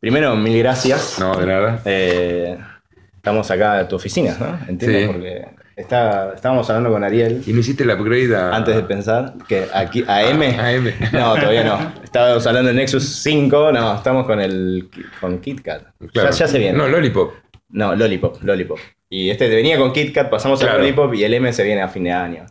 Primero, mil gracias. No, de nada. Eh, estamos acá en tu oficina, ¿no? Entiendo, Sí. porque está, estábamos hablando con Ariel ¿Y no hiciste el upgrade a. antes de pensar que aquí a M. A M. No, todavía no. Estábamos hablando de Nexus 5, no, estamos con el con KitKat. Claro. Ya, ya se viene. No, Lollipop. No, Lollipop, Lollipop. Y este venía con KitKat, pasamos Claro. al Lollipop y el M se viene a fin de año.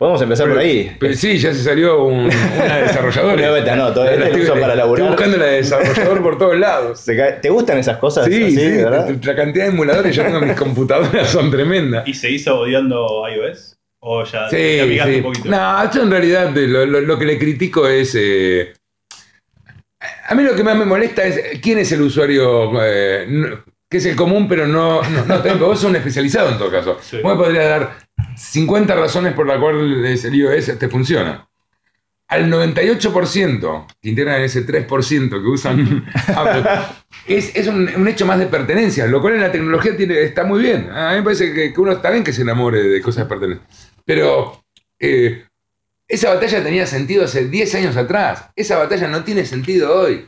Podemos empezar por ahí. Pero sí, ya se salió un- una desarrolladora. Una beta, no, todavía La te estoy- uso para laburar. Estoy buscando la de desarrollador por todos lados. ¿Te gustan esas cosas? Sí, así, sí, ¿verdad? la cantidad de emuladores yo tengo en mis computadoras son tremendas. ¿Y se hizo odiando iOS? ¿O ya te Sí, amigaste sí. un poquito? No, yo en realidad lo, lo- lo que le critico es. eh, a mí lo que más me molesta es quién es el usuario eh, no- que es el común, pero no. no, no tengo- vos sos un especializado en todo caso. Sí. Vos me podrías dar 50 razones por las cuales el iOS te funciona. Al 98% que integran ese 3% que usan Apple, es, es un, un hecho más de pertenencia, lo cual en la tecnología tiene, está muy bien. A mí me parece que, que uno está bien que se enamore de cosas de pertenencia. Pero eh, esa batalla tenía sentido hace 10 años atrás. Esa batalla no tiene sentido hoy.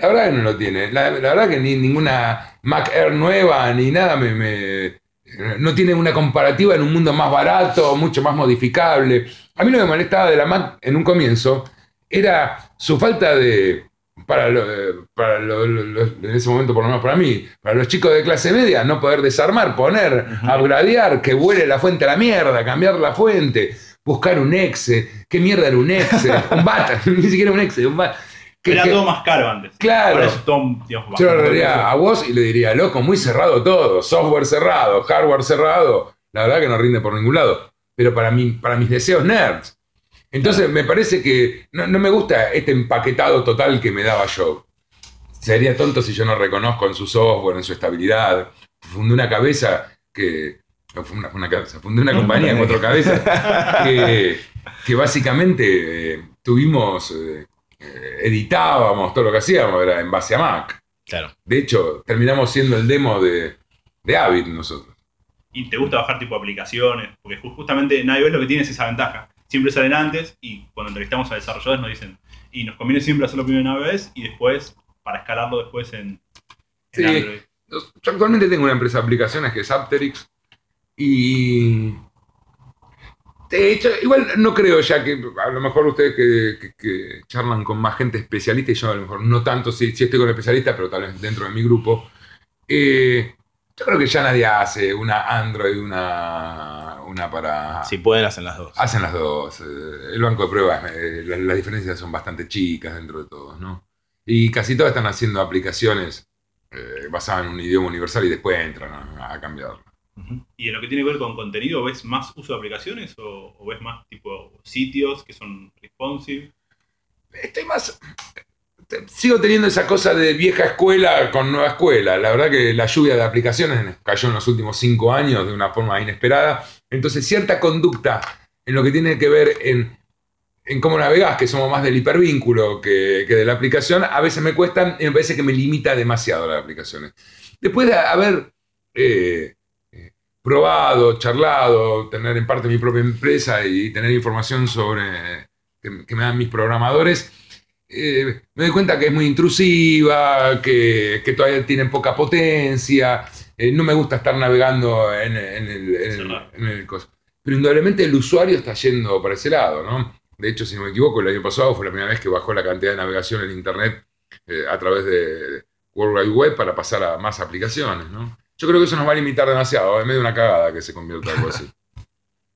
La verdad que no lo tiene. La, la verdad que ni ninguna Mac Air nueva ni nada me, me- no tiene una comparativa en un mundo más barato, mucho más modificable. A mí lo que me molestaba de la Mac en un comienzo era su falta de, para, lo- para lo- en ese momento por lo menos para mí, para los chicos de clase media, no poder desarmar, poner, upgradear, que vuele la fuente a la mierda, cambiar la fuente, buscar un exe, qué mierda era un exe, un bat, ni siquiera un exe, un bat. Que- Era que- todo más caro antes. Claro. Ahora es todo, digamos, yo bastante diría a vos y le diría, loco, muy cerrado todo, software cerrado, hardware cerrado, la verdad que no rinde por ningún lado, pero para, mí, para mis deseos nerds. Entonces me parece que no, no me gusta este empaquetado total que me daba yo. Sería tonto si yo no reconozco en su software, en su estabilidad. Fundé una cabeza que... una, una cabeza, fundé una compañía en cuatro cabezas que, que básicamente eh, tuvimos, eh, editábamos todo lo que hacíamos, era en base a Mac. Claro. De hecho, terminamos siendo el demo de, de Avid nosotros. Y te gusta bajar tipo aplicaciones, porque ju- justamente en iOS lo que tiene es esa ventaja. Siempre salen antes y cuando entrevistamos a desarrolladores nos dicen, y nos conviene siempre hacerlo primero en iOS y después, para escalarlo después en, en Sí. Android. Yo actualmente tengo una empresa de aplicaciones que es Apterix y... De hecho, igual no creo ya que a lo mejor ustedes que, que- que charlan con más gente especialista y yo a lo mejor no tanto, sí estoy con especialistas, pero tal vez dentro de mi grupo. eh, yo creo que ya nadie hace una Android, una, una para... Si pueden, hacen las dos. Hacen las dos. eh, El banco de pruebas, eh, las, las diferencias son bastante chicas dentro de todos, ¿no? Y casi todas están haciendo aplicaciones eh, basadas en un idioma universal y después entran a, a cambiarlo. Y en lo que tiene que ver con contenido, ¿ves más uso de aplicaciones o, o ves más tipo sitios que son responsive? Estoy más. Sigo teniendo esa cosa de vieja escuela con nueva escuela. La verdad que la lluvia de aplicaciones cayó en los últimos cinco años de una forma inesperada. Entonces, cierta conducta en lo que tiene que ver en, en cómo navegás, que somos más del hipervínculo que, que de la aplicación, a veces me cuestan y me parece que me limita demasiado las aplicaciones. Después de haber eh, probado, charlado, tener en parte mi propia empresa y tener información sobre que, que me dan mis programadores, eh, me doy cuenta que es muy intrusiva, que, que todavía tienen poca potencia, eh, no me gusta estar navegando en, en el, en el- Cerrado. en el coso. Pero indudablemente el usuario está yendo para ese lado, ¿no? De hecho, si no me equivoco, el año pasado fue la primera vez que bajó la cantidad de navegación en Internet eh, a través de World Wide Web para pasar a más aplicaciones, ¿no? Yo creo que eso nos va a limitar demasiado, es medio una cagada que se convierta en algo así.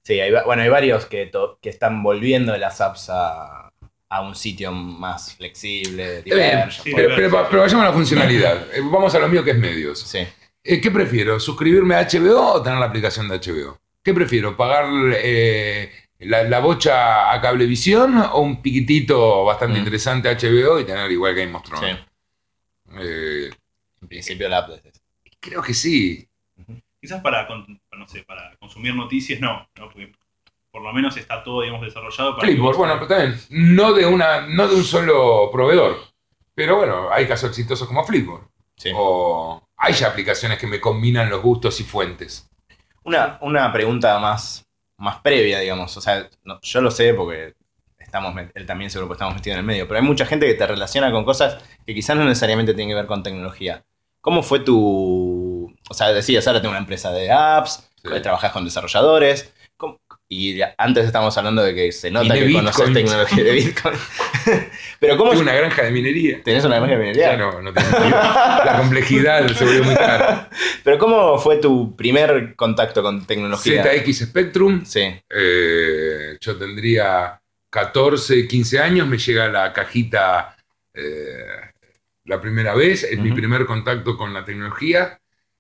Sí, hay, bueno, hay varios que, to- que están volviendo las apps a, a un sitio más flexible, bien, diverso. sí, Pero, por- pero- pero vayamos a la funcionalidad. Eh, Vamos a lo mío que es medios. sí. Eh, ¿Qué prefiero? ¿Suscribirme a HBO o tener la aplicación de HBO? ¿Qué prefiero? ¿Pagar eh, la, la bocha a Cablevisión o un piquitito bastante Mm. interesante a HBO y tener igual Game of Thrones? Sí. Eh, En principio la app es esa. Creo que sí. Quizás para, no sé, para consumir noticias no, ¿no? Porque por lo menos está todo, digamos, desarrollado para... Flipboard, bueno, pero también, no de, una, no de un solo proveedor. Pero bueno, hay casos exitosos como Flipboard. Sí. O hay ya aplicaciones que me combinan los gustos y fuentes. Una, una pregunta más, más previa, digamos. O sea, no- yo lo sé porque estamos él también seguro que estamos metidos en el medio, pero hay mucha gente que te relaciona con cosas que quizás no necesariamente tienen que ver con tecnología. ¿Cómo fue tu... O sea, decías, ahora tengo una empresa de apps, Sí. trabajás con desarrolladores, ¿cómo- y antes estábamos hablando de que se nota que conoces tecnología de Bitcoin. pero ¿cómo Tengo una granja de minería. tenés una granja de minería? Ya no, no tengo sentido. La complejidad se volvió muy cara. Pero ¿cómo fue tu primer contacto con tecnología? ZX Spectrum, Sí. eh, yo tendría 14, 15 años, me llega la cajita eh, la primera vez, es mi primer contacto con la tecnología.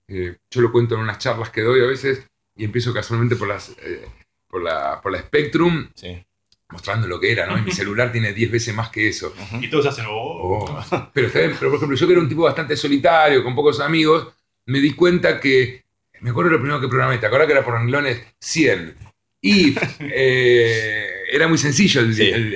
Eh, yo lo cuento en unas charlas que doy a veces y empiezo casualmente por, las, eh, por, la, por la Spectrum, Sí. mostrando lo que era, ¿no? Y mi celular tiene 10 veces más que eso. Y todos hacen, oh. Oh. Pero, está bien, pero, por ejemplo, yo que era un tipo bastante solitario, con pocos amigos, me di cuenta que, me acuerdo lo primero que programé, ¿te acuerdas que era por renglones 100? Y eh, era muy sencillo el, Sí. el,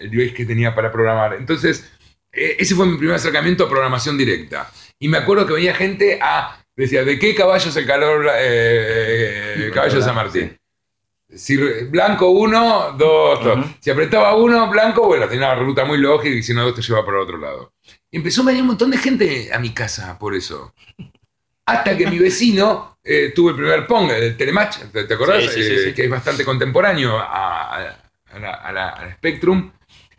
el device que tenía para programar. Entonces, eh, ese fue mi primer acercamiento a programación directa. Y me acuerdo que venía gente a, decía, ¿de qué caballo es el calor, eh, caballo de San Martín? Si blanco uno, dos. Si apretaba uno, blanco, bueno, tenía una ruta muy lógica y si no, dos te lleva el otro lado. Y empezó a venir un montón de gente a mi casa por eso. Hasta que mi vecino eh, tuvo el primer Pong, el Telematch, ¿te, te acordás? Sí, sí, sí, Eh, sí. Que es bastante contemporáneo a, a- a la, a la- al Spectrum.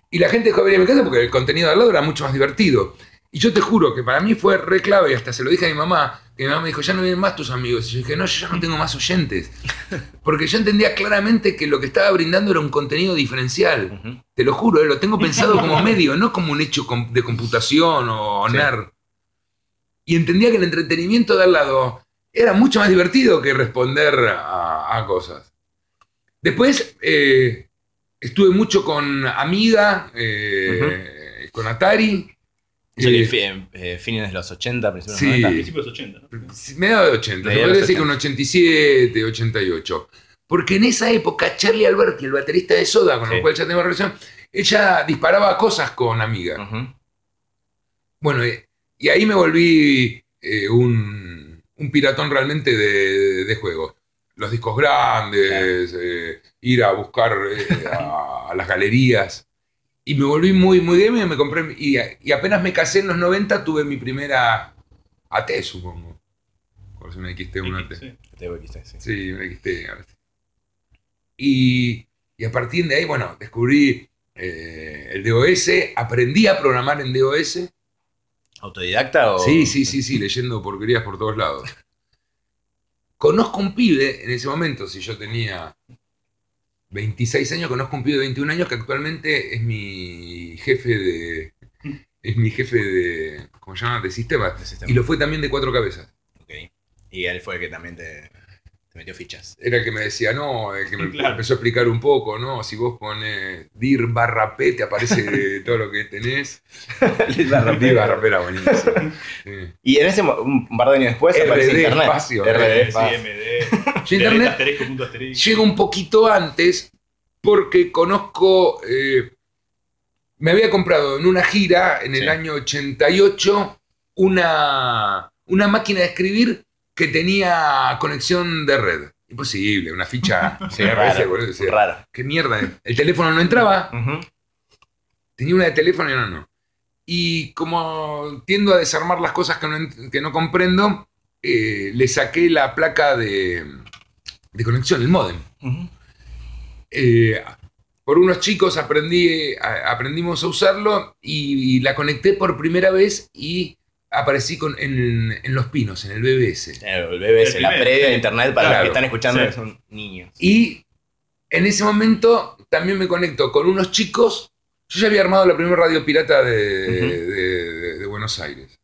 Y la gente dejó de venir a mi casa porque el contenido de al lado era mucho más divertido. Y yo te juro que para mí fue re clave, y hasta se lo dije a mi mamá, que mi mamá me dijo, ya no vienen más tus amigos. Y yo dije, no, yo ya no tengo más oyentes. Porque yo entendía claramente que lo que estaba brindando era un contenido diferencial. Te lo juro, eh, lo tengo pensado como medio, no como un hecho de computación o Sí. nerd. Y entendía que el entretenimiento de al lado era mucho más divertido que responder a, a cosas. Después eh, estuve mucho con Amiga, eh, con Atari. Eso que Eh, eh, fines de los 80, principios de Sí. los 90. Principios de los 80, ¿no? Mediados de 80, se podría de decir que un 87, 88. Porque en esa época Charlie Alberti, el baterista de Soda, con Sí. el cual ya tengo relación, ella disparaba cosas con Amiga. Ujú. Bueno, eh, y ahí me volví eh, un, un piratón realmente de, de juegos. Los discos grandes, eh, ir a buscar eh, a, a las galerías. Y me volví muy, muy gamer y me compré. Y, y apenas me casé en los 90, tuve mi primera AT, supongo. Por si una XT, una AT. Sí. TVXT, sí. Sí, una XT. Y, y a partir de ahí, bueno, descubrí eh, el DOS, aprendí a programar en DOS. ¿Autodidacta o...? Sí, sí, sí, sí, leyendo porquerías por todos lados. Conozco un pibe en ese momento, si yo tenía 26 años, conozco un pibe de 21 años que actualmente es mi jefe de. Es mi jefe de. ¿Cómo se llama? De sistemas. de sistema. Y lo fue también de cuatro cabezas. Ok. Y él fue el que también te, te metió fichas. Era el que me decía, no, el que me Claro. empezó a explicar un poco, ¿no? Si vos pones dir barra p, te aparece todo lo que tenés. Dir barra p era buenísimo. Sí. Y en ese un par de años después aparece RD internet. espacio, RD Sí, espacio. MD. Yo internet Asterisco, punto asterisco. Llego un poquito antes porque conozco, eh, me había comprado en una gira en el Sí. año 88 una, una máquina de escribir que tenía conexión de red. Imposible, una ficha. Sí, raro, boludo. ¿Qué mierda? El teléfono no entraba, tenía una de teléfono y una no. Y como tiendo a desarmar las cosas que no, que no comprendo, eh, le saqué la placa de, de conexión, el modem. Eh, por unos chicos aprendí, a- aprendimos a usarlo y, la conecté por primera vez y aparecí con, en, en Los Pinos, en el BBS. El BBS, El la previa de internet para Claro, los que están escuchando sí. que son niños. Y en ese momento también me conecto con unos chicos. Yo ya había armado la primera radio pirata de, Ujú. de- de- de Buenos Aires.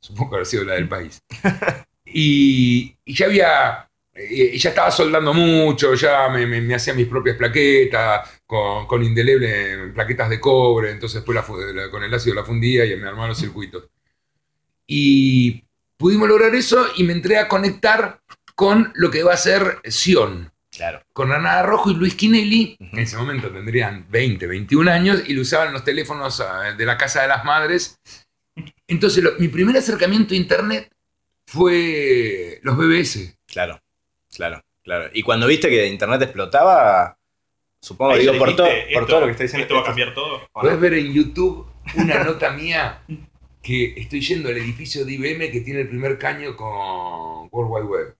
Supongo que habrá sido la del país. Y, y ya había. y ya estaba soldando mucho, ya me, me- me hacía mis propias plaquetas con, con indeleble plaquetas de cobre, entonces después la- con el ácido la fundía y me armaba los circuitos. Y pudimos lograr eso y me entré a conectar con lo que va a ser Sion Claro. con Granada Rojo y Luis Quinelli, que en ese momento tendrían 20, 21 años, y lo usaban los teléfonos ah, de la casa de las madres. Entonces, lo- mi primer acercamiento a Internet fue los BBS. Claro, claro, claro. Y cuando viste que internet explotaba, supongo, digo, por, todo, por todo lo que está diciendo. Esto va a cambiar todo. Puedes ver en YouTube una nota mía que estoy yendo al edificio de IBM que tiene el primer caño con World Wide Web.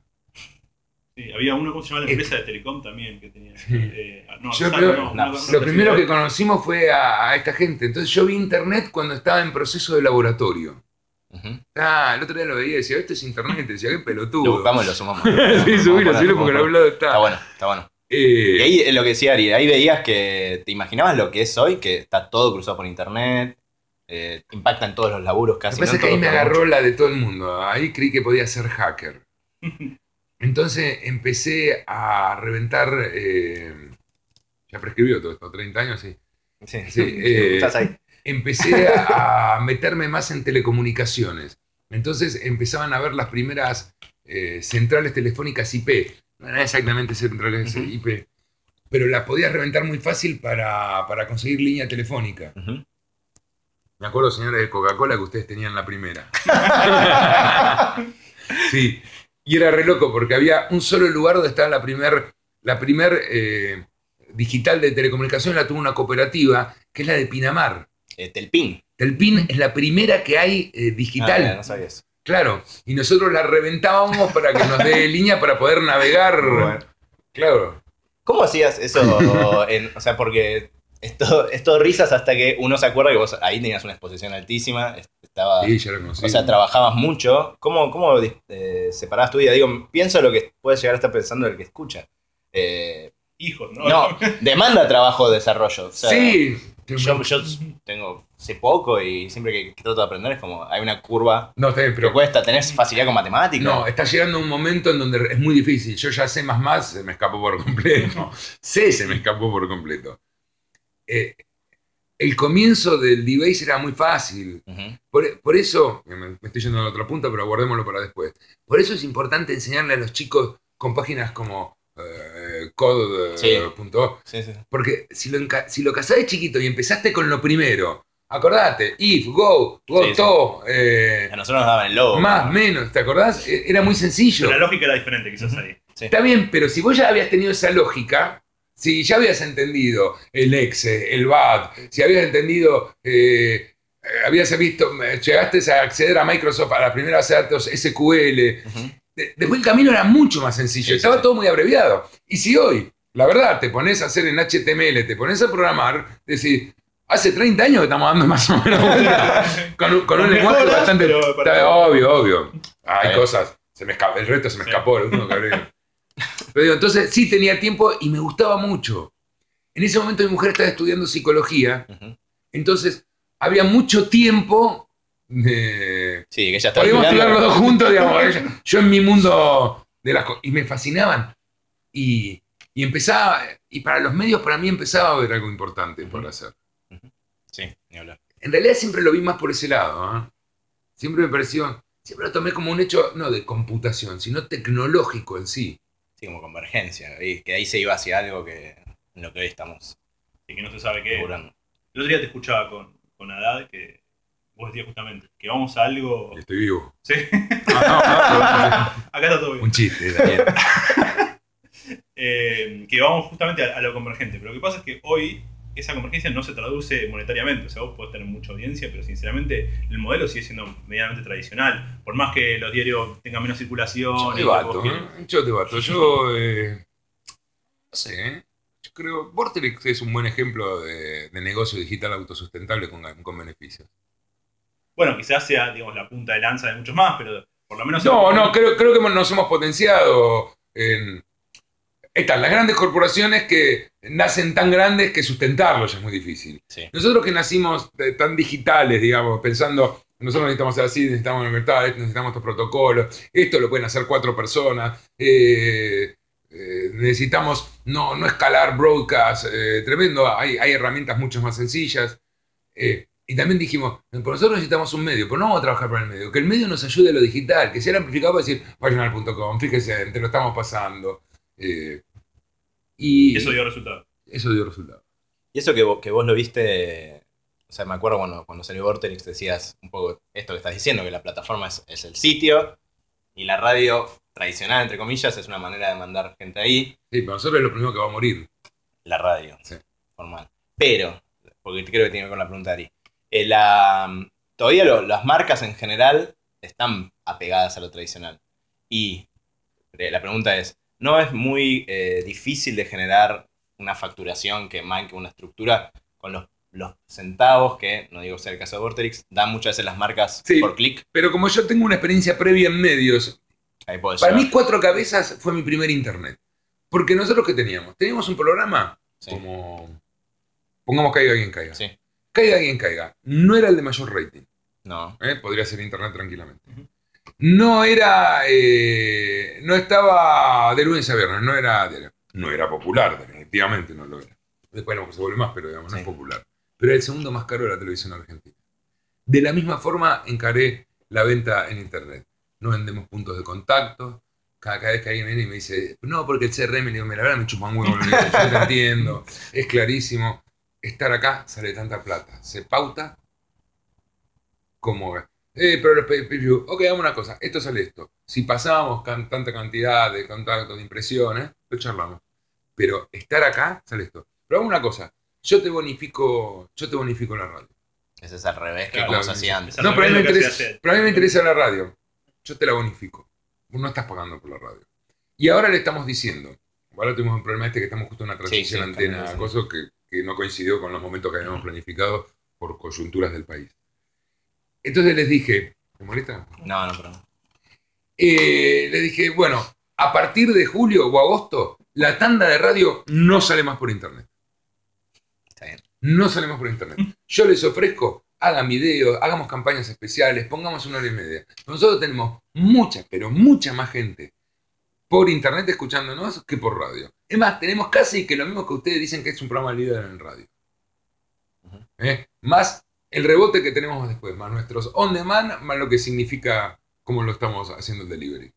Sí, había uno, ¿cómo se llama la Eh, empresa de Telecom también? Que tenía. Sí. eh, no, Yo Alsat, creo- no, no, Lo primero que conocimos fue a, a esta gente. Entonces yo vi internet cuando estaba en proceso de laboratorio. Ah, el otro día lo veía y decía, esto es internet. Y decía, qué Lo pelotudo. buscamos y lo sumamos. sí, subilo, subilo porque a hablado Está está. bueno, está bueno. Eh, Y ahí es lo que decía Ari, ahí veías que te imaginabas lo que es hoy, que está todo cruzado por internet, eh, impacta en todos los laburos Lo casi. que pasa no es que ahí me agarró la de todo el mundo. Ahí creí que podía ser hacker. Entonces empecé a reventar. eh, ya prescribió todo esto, 30 años, sí. Sí, Sí, eh, estás ahí. Empecé a meterme más en telecomunicaciones. Entonces empezaban a ver las primeras centrales telefónicas IP. No eran exactamente centrales. IP, pero las podías reventar muy fácil para, para conseguir línea telefónica. Ujú. Me acuerdo, señores de Coca-Cola, que ustedes tenían la primera. Sí, y era re loco porque había un solo lugar donde estaba la primer, la primer eh, digital de telecomunicación, la tuvo una cooperativa, que es la de Pinamar. Eh, Telpin. Telpin es la primera que hay eh, Ah, digital, mira, no sabía eso. claro, y nosotros la reventábamos para que nos dé línea para poder navegar. Bueno. Claro. ¿Cómo hacías eso? en- o sea, porque es todo, es todo risas hasta que uno se acuerda que vos ahí tenías una exposición altísima, est- estaba, Sí, ya lo conocí. o sea, trabajabas mucho. ¿Cómo, cómo eh, separabas tu vida? Digo, pienso lo que puede llegar a estar pensando el que escucha. Eh, Hijos, ¿no? no, demanda trabajo de desarrollo. O sea, sí. Yo, yo tengo, sé poco y siempre que, que trato de aprender es como, hay una curva No, está bien, que cuesta, ¿tenés facilidad con matemáticas? No, está llegando un momento en donde es muy difícil. Yo ya sé más más, se me escapó por completo. sé, se me escapó por completo. Eh, el comienzo del debase era muy fácil. Por, por eso, me, me estoy yendo a la otra punta, pero guardémoslo para después. Por eso es importante enseñarle a los chicos con páginas como eh, code.org. Sí. punto org, Sí, sí. porque si lo, si lo casás de chiquito y empezaste con lo primero, acordate, if, go, go, Sí, sí. to, eh, A nosotros nos daban el logo. más, menos, ¿te acordás? Eh, Era muy sencillo. Pero la lógica era diferente, quizás ahí. Está bien, pero si vos ya habías tenido esa lógica, si ya habías entendido el exe, el BAT, si habías entendido, eh, eh, habías visto, eh, llegaste a acceder a Microsoft a la primera base de datos SQL, Ujú. de- después el camino era mucho más sencillo, estaba todo muy abreviado. Y si hoy, la verdad, te pones a hacer en HTML, te pones a programar, decís, hace 30 años que estamos dando más o menos con, un- con un Con lenguaje bastante... pero obvio, obvio. Hay bien. cosas, se me escapa, el resto se me escapó, lo último que. Pero digo, entonces sí tenía tiempo y me gustaba mucho. En ese momento mi mujer estaba estudiando psicología, entonces había mucho tiempo de... Sí, que ya está. Podíamos estudiar los dos juntos, digamos, ella- yo en mi mundo de las cosas. Y me fascinaban. Y, y empezaba, y para los medios para mí empezaba a haber algo importante por hacer. Sí, ni hablar. En realidad siempre lo vi más por ese lado. ¿ah? Siempre me pareció, siempre lo tomé como un hecho, no de computación, sino tecnológico en sí. Sí, como convergencia. Y que ahí se iba hacia algo que en lo que hoy estamos Y que no se sabe qué. laburando. El otro día te escuchaba con, con Haddad que vos decías justamente que vamos a algo. Estoy vivo. Sí, Ah, acá está todo bien. un chiste, Daniel. Eh, que vamos justamente a, a lo convergente. Pero lo que pasa es que hoy esa convergencia no se traduce monetariamente. O sea, vos podés tener mucha audiencia, pero sinceramente el modelo sigue siendo medianamente tradicional. Por más que los diarios tengan menos circulación. Yo y te que bato, vos- ¿eh? Yo te bato. Yo, eh, no sé, ¿eh? Yo creo, Vortex es un buen ejemplo de, de negocio digital autosustentable con, con beneficios. Bueno, quizás sea digamos, la punta de lanza de muchos más, pero por lo menos. No, no, creo, creo que nos hemos potenciado en... Están las grandes corporaciones que nacen tan grandes que sustentarlos es muy difícil. Sí. Nosotros que nacimos eh, tan digitales, digamos, pensando, nosotros necesitamos ser así, necesitamos libertad, necesitamos estos protocolos, esto lo pueden hacer cuatro personas, eh, eh, necesitamos no, no escalar broadcast, eh, tremendo, hay, hay herramientas mucho más sencillas. y también dijimos, "Pero nosotros necesitamos un medio, pero no vamos a trabajar para el medio, que el medio nos ayude a lo digital, que sea el amplificador para decir, vayan al punto com, fíjense, te lo estamos pasando. Eh, y Y eso dio resultado. eso dio resultado. Y eso que vos, que vos lo viste, o sea, me acuerdo cuando, cuando salió Vortex decías un poco esto que estás diciendo, que la plataforma es, es el sitio y la radio tradicional, entre comillas, es una manera de mandar gente ahí. Sí, pero nosotros es lo primero que va a morir. la radio Sí. formal. Pero, porque creo que tiene que ver con la pregunta de Ari, eh, la- todavía lo- las marcas en general están apegadas a lo tradicional. Y eh, la pregunta es, ¿no es muy eh, difícil de generar una facturación que marque una estructura con los, los centavos que, no digo sea el caso de Vorterix, dan muchas veces las marcas Sí. por clic? Pero como yo tengo una experiencia previa en medios, Ahí para llevar. mí Cuatro Cabezas fue mi primer internet. Porque nosotros que teníamos, teníamos un programa Sí. como, pongamos caiga quien caiga. Sí. Caiga quien caiga. No era el de mayor rating. No. ¿eh? Podría ser internet tranquilamente. No era, eh, no estaba de lunes a viernes, no era. No era popular, definitivamente no lo era. Después no se vuelve más, pero digamos, no es popular. Pero era el segundo más caro de la televisión argentina. De la misma forma encaré la venta en internet. No vendemos puntos de contacto. Cada, cada vez que alguien viene y me dice, no, porque el CRM, le digo, mira, la verdad me chupan huevo, le digo, yo te entiendo, es clarísimo. Estar acá sale tanta plata. Se pauta como eh, pero los pay view, ok, hagamos una cosa, esto sale esto. Si pasábamos can- tanta cantidad de contactos, de impresiones, lo charlamos. Pero estar acá sale esto. Pero hagamos una cosa, yo te bonifico, yo te bonifico la radio. Ese es al revés que Claro, como se hacía antes. No, pero a, mí me interesa, hacía pero a mí me interesa la radio. Yo te la bonifico. Vos no estás pagando por la radio. Y ahora le estamos diciendo, ahora tuvimos un problema este que estamos justo en una transición sí, antena, cosa que, que no coincidió con los momentos que habíamos planificado por coyunturas del país. Entonces les dije, ¿te molesta? No, no, pero. Eh, le dije, bueno, a partir de julio o agosto, la tanda de radio no sale más por internet. Está bien. No sale más por internet. Yo les ofrezco, hagan videos, hagamos campañas especiales, pongamos una hora y media. Nosotros tenemos mucha, pero mucha más gente por internet escuchándonos que por radio. Es más, tenemos casi que lo mismo que ustedes dicen que es un programa líder en radio. ¿Eh? Más el rebote que tenemos después, más nuestros on demand, más lo que significa cómo lo estamos haciendo el delivery.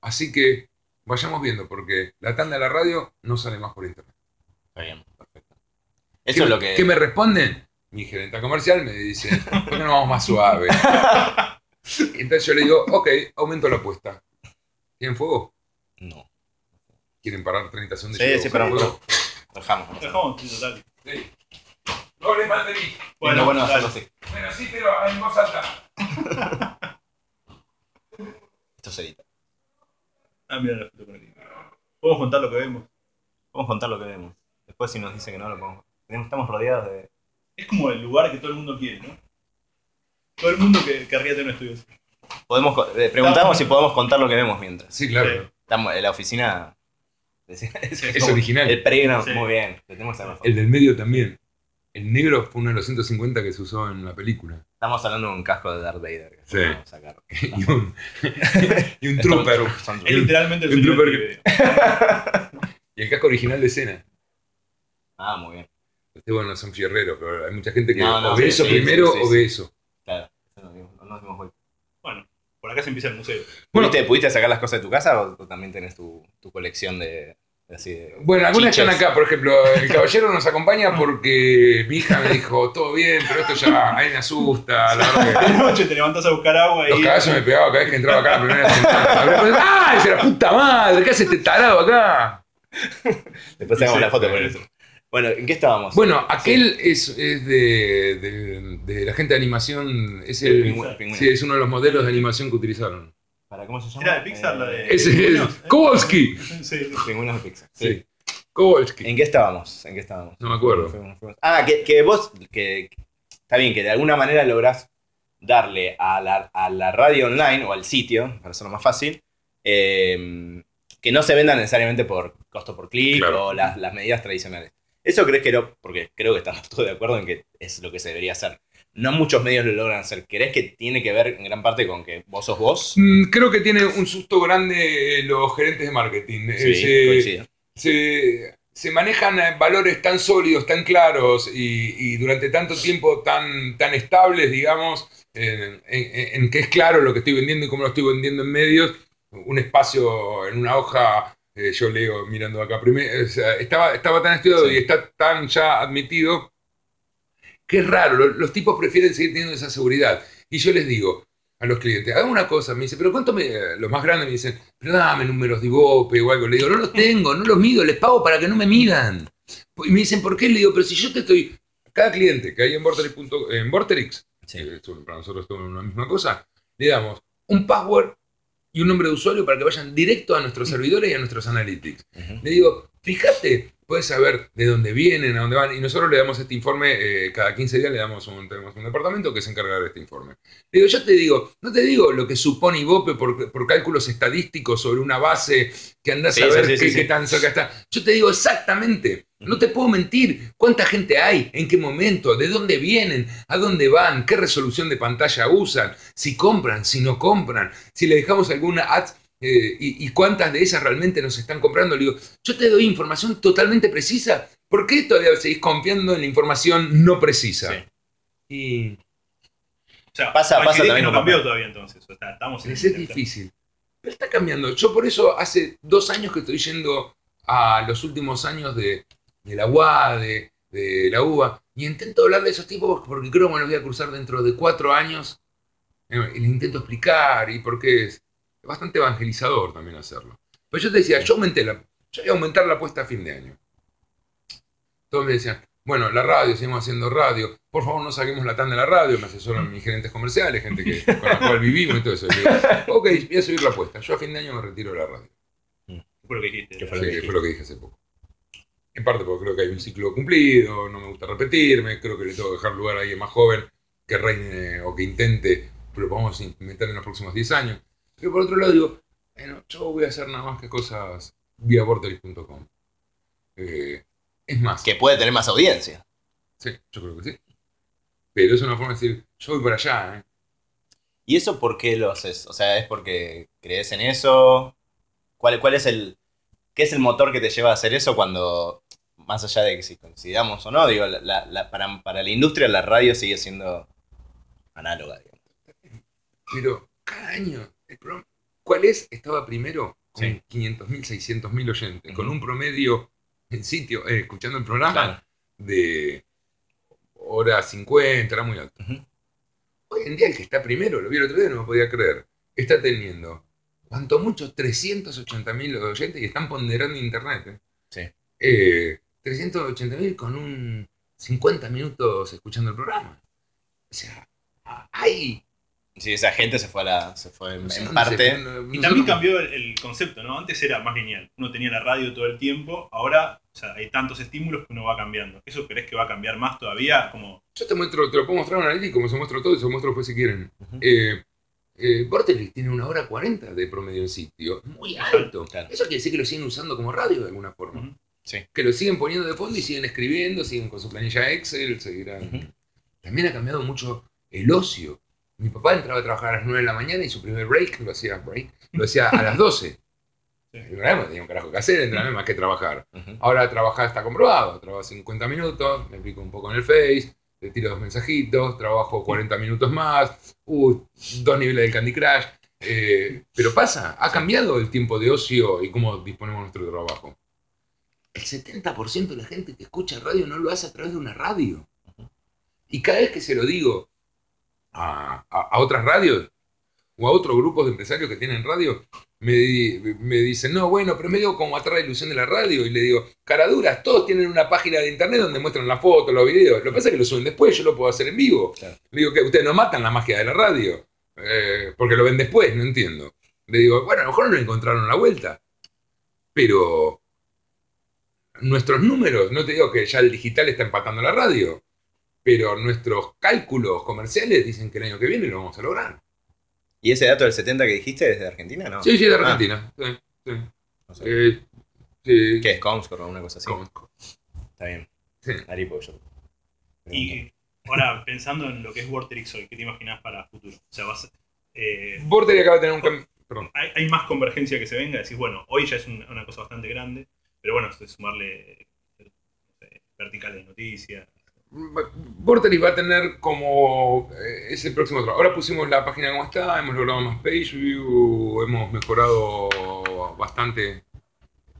Así que vayamos viendo, porque la tanda de la radio no sale más por internet. Está bien, perfecto. Eso ¿Qué, es lo que. ¿Qué me responden? Mi gerente comercial me dice, ¿por qué no vamos más suave? Entonces yo le digo, ok, aumento la apuesta. ¿Tienen fuego? No. ¿Quieren parar 30 segundos? Sí, sí, fuego. Dejamos. Dejamos, sí, total. Sí. Doble batería. Bueno, bueno, hacerlo así. Bueno, sí, pero en voz alta. Esto se edita. Ah, mira la foto con el Podemos contar lo que vemos. Vamos a contar lo que vemos. Después, si nos dice que no, lo podemos. Estamos rodeados de. Es como el lugar que todo el mundo quiere, ¿no? Todo el mundo que querría tener un estudio así. Podemos, co- eh, preguntamos si podemos contar lo que vemos mientras. Sí, claro. Sí. Estamos en la oficina. Es, es Es como original. El Sí. muy bien. Tenemos que hacer. El del medio también. El negro fue uno de los 150 que se usó en la película. Estamos hablando de un casco de Darth Vader. que Sí. vamos a sacar. y un, y un trooper. Literalmente el un trooper que-. Y el casco original de escena. Ah, muy bien. Ustedes, bueno, son fierreros, pero hay mucha gente que No, no, o ve sí, eso sí, primero sí, sí, o ve eso. Claro. Eso no dimos- no nos dimos vuelta. Bueno, por acá se empieza el museo. Bueno. ¿Pudiste, pudiste sacar las cosas de tu casa o, o también tenés tu, tu colección de. De así de Bueno, algunas chiches? están acá, por ejemplo, el caballero nos acompaña porque mi hija me dijo, todo bien, pero esto ya a mí me asusta, la verdad que De noche te levantás a buscar agua los y. cabezos me pegaban cada vez que entraba acá la primera con él, ¡Ay, dice la puta madre! ¿Qué hace este tarado acá? Después sacamos Sí, la foto por eso. Bueno, ¿en qué estábamos? Bueno, aquel es, es de, de- de la gente de animación, es El el, pingüino, el pingüino. sí, es uno de los modelos de animación que utilizaron. ¿Para cómo se llama? Era de Pixar, la de- Eh, Ese es pingüinos, ¿eh? Kowalski. Sí. Pingüinos de Pixar. Sí. Sí, Kowalski. ¿En qué estábamos? ¿En qué estábamos? No me acuerdo. Fuimos- fuimos- Ah, que, que vos, que, que- está bien, que de alguna manera lográs darle a la, a la radio online o al sitio, para hacerlo más fácil, eh, que no se venda necesariamente por costo por clic Claro. o las, las medidas tradicionales. ¿Eso crees que no? Porque creo que estamos todos de acuerdo en que es lo que se debería hacer. No muchos medios lo logran hacer. ¿Crees que tiene que ver en gran parte con que vos sos vos? Mm, Creo que tiene un susto grande los gerentes de marketing. Eh, Sí, se- coincido. se, se manejan eh, valores tan sólidos, tan claros y, y durante tanto tiempo tan, tan estables, digamos, en, en- en que es claro lo que estoy vendiendo y cómo lo estoy vendiendo en medios. Un espacio en una hoja, eh, yo leo mirando acá, primero, o sea, estaba, estaba tan estudiado Sí. y está tan ya admitido que es raro, lo- los tipos prefieren seguir teniendo esa seguridad. Y yo les digo, a los clientes, hagan una cosa, me dice, pero ¿cuánto me...? Los más grandes me dicen, pero dame números de Ibope o algo. Le digo, no los tengo, no los mido, les pago para que no me midan. Y me dicen, ¿por qué? Le digo, pero si yo te estoy. Cada cliente que hay en Vorterix, en Vorterix Sí. para nosotros es una misma cosa, le damos un password y un nombre de usuario para que vayan directo a nuestros servidores y a nuestros analytics. Le digo, fíjate, puedes saber de dónde vienen, a dónde van, y nosotros le damos este informe, eh, cada 15 días le damos un, tenemos un departamento que se encarga de este informe. Le digo, yo te digo, no te digo lo que supone Ibope por, por cálculos estadísticos sobre una base que andás Sí, a ver sí, qué, sí, qué tan cerca está. Yo te digo exactamente, no te puedo mentir, cuánta gente hay, en qué momento, de dónde vienen, a dónde van, qué resolución de pantalla usan, si compran, si no compran, si le dejamos alguna ads eh, y, y cuántas de esas realmente nos están comprando. Le digo, yo te doy información totalmente precisa. ¿Por qué todavía seguís confiando en la información no precisa? Sí. Y O sea, Pasa- pasa también no cambió todavía entonces. O sea, estamos en es difícil. Pero está cambiando. Yo por eso hace dos años que estoy yendo a los últimos años de, de la UA, de, de la UBA, y intento hablar de esos tipos porque creo que me los voy a cruzar dentro de cuatro años. eh, Y les intento explicar y porque es bastante evangelizador también hacerlo. Pero yo te decía, yo aumenté la, yo voy a aumentar la apuesta a fin de año. Todos me decían, bueno, la radio, seguimos haciendo radio, por favor no saquemos la TAN de la radio, me asesoran mis gerentes comerciales, gente que, con la cual vivimos y todo eso. Y digo, ok, voy a subir la apuesta, yo a fin de año me retiro de la radio. Fue lo que dijiste. ¿Qué fue Sí, lo que fue lo que dije hace poco. En parte porque creo que hay un ciclo cumplido, no me gusta repetirme, creo que le tengo que dejar lugar a alguien más joven que reine o que intente, pero lo podemos implementar en los próximos 10 años. Pero por otro lado digo, bueno, yo voy a hacer nada más que cosas vía. Eh, es más, Que puede tener más audiencia. sí, yo creo que sí. Pero es una forma de decir, yo voy para allá, ¿eh? ¿Y eso por qué lo haces? O sea, ¿es porque crees en eso? ¿Cuál, cuál es el. ¿Qué es el motor que te lleva a hacer eso cuando. Más allá de que si coincidamos o no, digo, la- la- la- para, para la industria la radio sigue siendo análoga, digamos. Pero cada año, el programa- ¿cuál es? Estaba primero con Sí. 500.000, 600.000 oyentes, con un promedio en sitio, eh, escuchando el programa, Claro. de hora 50, era muy alto. Hoy en día el que está primero, lo vi el otro día, no me podía creer, está teniendo, cuanto mucho, 380.000 oyentes y están ponderando internet. ¿eh? Sí. Eh, 380.000 con un 50 minutos escuchando el programa. O sea, hay... Sí, esa gente se fue, a la, se fue en, parte. no- Y también cambió el, el concepto, ¿no? Antes era más lineal. Uno tenía la radio todo el tiempo. Ahora, o sea, hay tantos estímulos que uno va cambiando. ¿Eso crees que va a cambiar más todavía? Como, Yo te muestro, te lo puedo mostrar en analítico, como se muestro todo, y se muestro después si quieren. Eh, eh, Vortex tiene una hora 40 de promedio en sitio. Muy alto. Claro. Eso quiere decir que lo siguen usando como radio de alguna forma. Sí. Que lo siguen poniendo de fondo y siguen escribiendo, siguen con su planilla Excel, seguirán. También ha cambiado mucho el ocio. Mi papá entraba a trabajar a las 9 de la mañana y su primer break lo hacía, break, lo hacía a las 12. Sí. En realidad tenía un carajo que hacer, entrenarme más que trabajar. Ahora trabajar está comprobado. Trabajo 50 minutos, me pico un poco en el Face, le tiro dos mensajitos, trabajo 40 minutos más, uh, dos niveles del Candy Crush. Eh, pero pasa, ha cambiado el tiempo de ocio y cómo disponemos nuestro trabajo. El 70% de la gente que escucha radio no lo hace a través de una radio. Y cada vez que se lo digo a, a- a otras radios o a otros grupos de empresarios que tienen radio, me, me dicen, no, bueno, pero es medio como atrae la ilusión de la radio. Y le digo, caraduras, todos tienen una página de internet donde muestran las fotos, los videos. Lo que pasa es que lo suben después, yo lo puedo hacer en vivo. Claro. Le digo que ustedes no matan la magia de la radio, eh, porque lo ven después, no entiendo. Le digo, bueno, a lo mejor no encontraron la vuelta. Pero nuestros números, no te digo que ya el digital está empatando la radio, pero nuestros cálculos comerciales dicen que el año que viene lo vamos a lograr. ¿Y ese dato del 70 que dijiste es de Argentina? No. Sí, sí, de Ah, Argentina. sí, sí. no sé. Eh, sí. ¿Qué es Comscore o una cosa así? Conozco. Está bien. Sí. Aripo, yo. Y ahora, pensando en lo que es Vorterix hoy, ¿qué te imaginas para el futuro? O sea, vas, eh, Vortex acaba de tener un cambio. Perdón. hay, hay más convergencia que se venga. Decís, bueno, hoy ya es un- una cosa bastante grande, pero bueno, es sumarle sé, verticales de noticias. Vortex va a tener como eh, ese próximo trabajo. Ahora pusimos la página como está, hemos logrado más page view, hemos mejorado bastante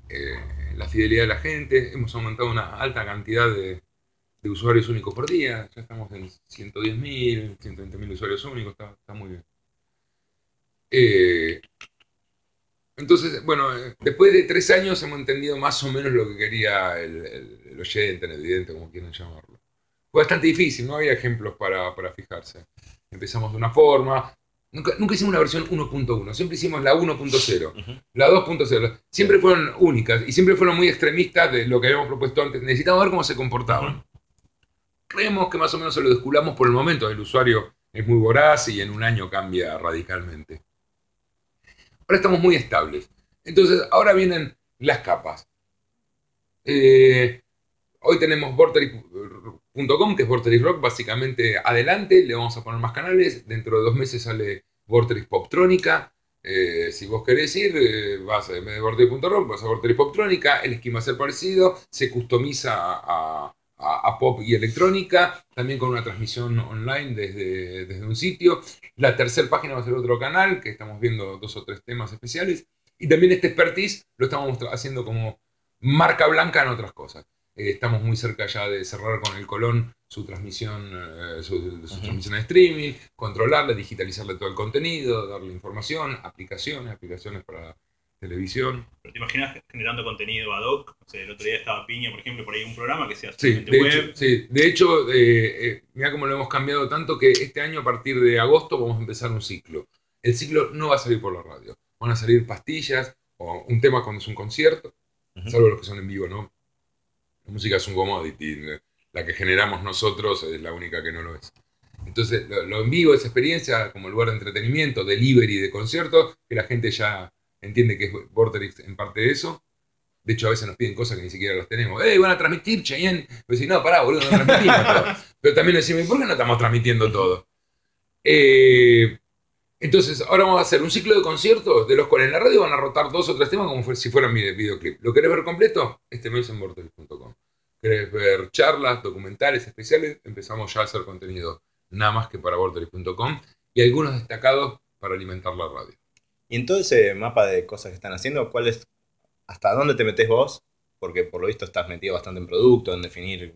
eh, la fidelidad de la gente, hemos aumentado una alta cantidad de, usuarios únicos por día, ya estamos en 110.000, 120.000 usuarios únicos, está, muy bien. Eh, entonces, bueno, después de tres años hemos entendido más o menos lo que quería el, el- el el evidente, como quieran llamarlo. Fue bastante difícil, no había ejemplos para, para fijarse. Empezamos de una forma, Nunca, nunca, hicimos una versión 1.1, siempre hicimos la 1.0, Ujú. la 2.0. Siempre fueron únicas y siempre fueron muy extremistas de lo que habíamos propuesto antes. Necesitamos ver cómo se comportaban. Creemos que más o menos se lo desculamos por el momento. El usuario es muy voraz y en un año cambia radicalmente. Ahora estamos muy estables. Entonces, ahora vienen las capas. Eh, hoy tenemos Vorterix.com, que es Vorterix Rock, básicamente adelante, le vamos a poner más canales, dentro de dos meses sale Vorterix Poptrónica, eh, si vos querés ir, eh, vas a, en vas a Vorterix Poptrónica, el esquema va a ser parecido, se customiza a, pop y electrónica, también con una transmisión online desde, desde un sitio. La tercera página va a ser otro canal, que estamos viendo dos o tres temas especiales, y también este expertise lo estamos haciendo como marca blanca en otras cosas. Eh, estamos muy cerca ya de cerrar con el Colón su transmisión, eh, su, transmisión de streaming, controlarla, digitalizarle todo el contenido, darle información, aplicaciones, aplicaciones para televisión. Pero te imaginas generando contenido ad hoc. O sea, el otro día estaba Piña, por ejemplo, por ahí un programa que sea Sí, de web. hecho, sí, de hecho eh, eh, mira cómo lo hemos cambiado tanto que este año a partir de agosto vamos a empezar un ciclo. El ciclo no va a salir por la radio, van a salir pastillas o un tema cuando es un concierto, salvo los que son en vivo, ¿no? La música es un commodity, la que generamos nosotros es la única que no lo es. Entonces, lo, lo en vivo, esa experiencia como lugar de entretenimiento, delivery de conciertos, que la gente ya entiende que es Vorterix en parte de eso. De hecho, a veces nos piden cosas que ni siquiera las tenemos. ¡Eh, van a transmitir, Cheyenne! Pues decís, no, pará, boludo, no transmitimos todo. Pero también decimos, ¿y por qué no estamos transmitiendo todo? Eh, entonces, ahora vamos a hacer un ciclo de conciertos, de los cuales en la radio van a rotar dos o tres temas como si fueran vide- videoclip. ¿Lo querés ver completo? Este mes en vortex.com. ¿Querés ver charlas, documentales, especiales? Empezamos ya a hacer contenido nada más que para vortex.com y algunos destacados para alimentar la radio. Y en todo ese mapa de cosas que están haciendo, ¿cuál es, ¿hasta dónde te metes vos? Porque por lo visto estás metido bastante en producto, en definir,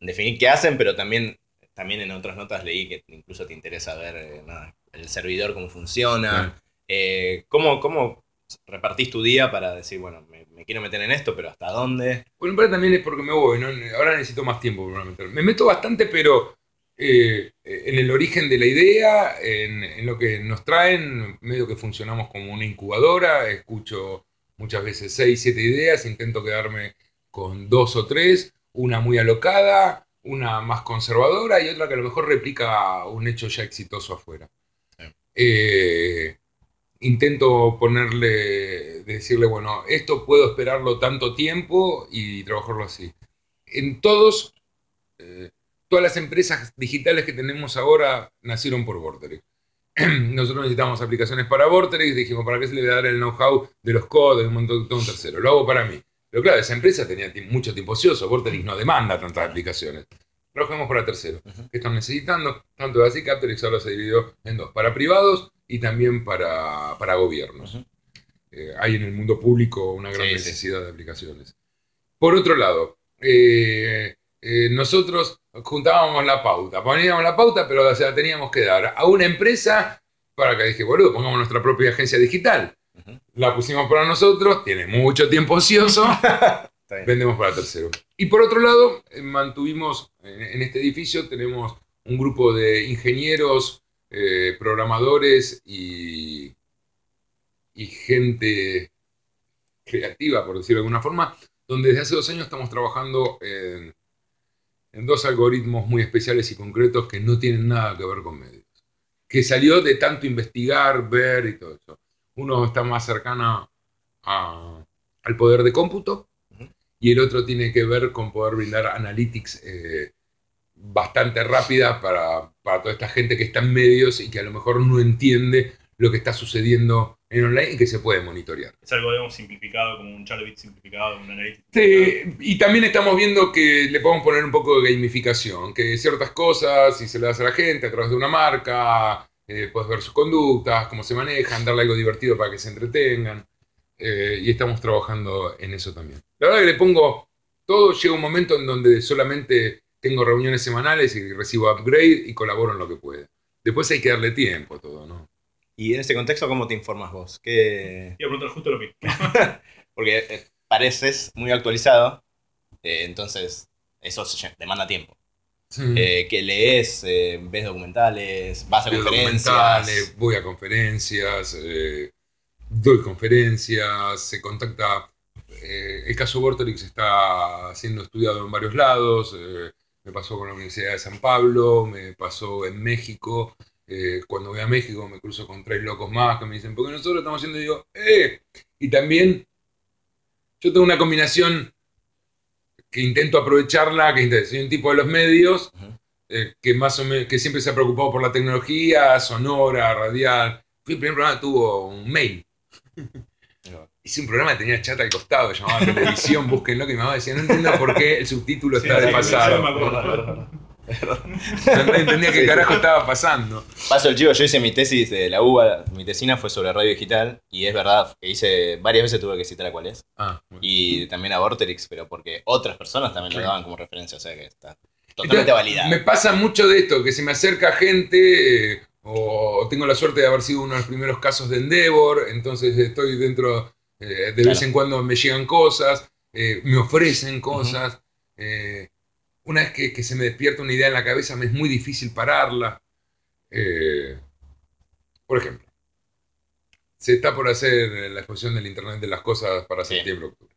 en definir qué hacen, pero también, también en otras notas leí que incluso te interesa ver eh, nada, el servidor, cómo funciona. Eh, ¿cómo, ¿Cómo repartís tu día para decir, bueno, me, me quiero meter en esto, pero hasta dónde? Bueno, en parte también es porque me voy, ¿no? ahora necesito más tiempo para meterme. Me meto bastante, pero eh, en el origen de la idea, en, en lo que nos traen, medio que funcionamos como una incubadora, escucho muchas veces seis, siete ideas, intento quedarme con dos o tres, una muy alocada, una más conservadora y otra que a lo mejor replica un hecho ya exitoso afuera. Eh, intento ponerle, decirle, bueno, esto puedo esperarlo tanto tiempo y trabajarlo así. En todos, eh, todas las empresas digitales que tenemos ahora nacieron por Vortex. Nosotros necesitamos aplicaciones para Vortex, dijimos, ¿para qué se le va a dar el know-how de los codes, de un montón de un tercero? Lo hago para mí. Pero claro, esa empresa tenía mucho tiempo ocioso, Vortex no demanda tantas aplicaciones. Trabajamos para terceros. Ujú. ¿Qué están necesitando? Tanto así que Apteryx ahora se dividió en dos, para privados y también para, para gobiernos. Eh, hay en el mundo público una gran Sí, sí. necesidad de aplicaciones. Por otro lado, eh, eh, nosotros juntábamos la pauta, poníamos la pauta, pero se la teníamos que dar a una empresa para que dije, boludo, pongamos nuestra propia agencia digital. La pusimos para nosotros, tiene mucho tiempo ocioso, vendemos para tercero. Y por otro lado, mantuvimos, en, en este edificio tenemos un grupo de ingenieros, eh, programadores y, y gente creativa, por decirlo de alguna forma, donde desde hace dos años estamos trabajando en, en dos algoritmos muy especiales y concretos que no tienen nada que ver con medios. Que salió de tanto investigar, ver y todo eso. Uno está más cercano a- al poder de cómputo y el otro tiene que ver con poder brindar analytics eh, bastante rápida para, para toda esta gente que está en medios y que a lo mejor no entiende lo que está sucediendo en online y que se puede monitorear. Es algo, digamos, simplificado, como un Charlevit simplificado, un Analytics. Sí, y también estamos viendo que le podemos poner un poco de gamificación, que ciertas cosas, si se le das a la gente a través de una marca, eh, puedes ver sus conductas, cómo se manejan, darle algo divertido para que se entretengan. eh, y estamos trabajando en eso también. La verdad que le pongo todo, llega un momento en donde solamente tengo reuniones semanales y recibo upgrade y colaboro en lo que pueda. Después hay que darle tiempo a todo, ¿no? Y en ese contexto, ¿cómo te informas vos? ¿Qué... Iba a preguntar justo lo mismo. Porque eh, pareces muy actualizado Eh, entonces, eso se demanda tiempo. Sí. Eh, que lees, eh, ves documentales, vas a Veo conferencias. voy a conferencias, eh, doy conferencias, se contacta. eh, el caso Vorterix está siendo estudiado en varios lados. Me pasó con la Universidad de San Pablo, me pasó en México. eh, cuando voy a México me cruzo con tres locos más que me dicen, porque nosotros estamos haciendo, y digo, ¡eh! Y también yo tengo una combinación que intento aprovecharla, que soy un tipo de los medios, eh, que más o menos, que siempre se ha preocupado por la tecnología, sonora, radial. Fui el primer programa que tuvo un mail. Hice un programa que tenía chat al costado, llamaba televisión, búsquenlo, que mi mamá decía, no entiendo por qué el subtítulo Sí, está desfasado. sí, me acuerdo. No entendía qué carajo estaba pasando. Paso el chivo, yo hice mi tesis de la UBA, mi tesina fue sobre radio digital, y es verdad que hice, varias veces tuve que citar a cuál es, Ah, bueno. y también a Vorterix, pero porque otras personas también lo daban como referencia, o sea que está totalmente Entonces, validado. Me pasa mucho de esto, que se me acerca gente, eh, o tengo la suerte de haber sido uno de los primeros casos de Endeavor, entonces estoy dentro, eh, de vez en cuando me llegan cosas, eh, me ofrecen cosas. eh, una vez que, que se me despierta una idea en la cabeza, me es muy difícil pararla. Por ejemplo, se está por hacer la exposición del Internet de las Cosas para septiembre-octubre.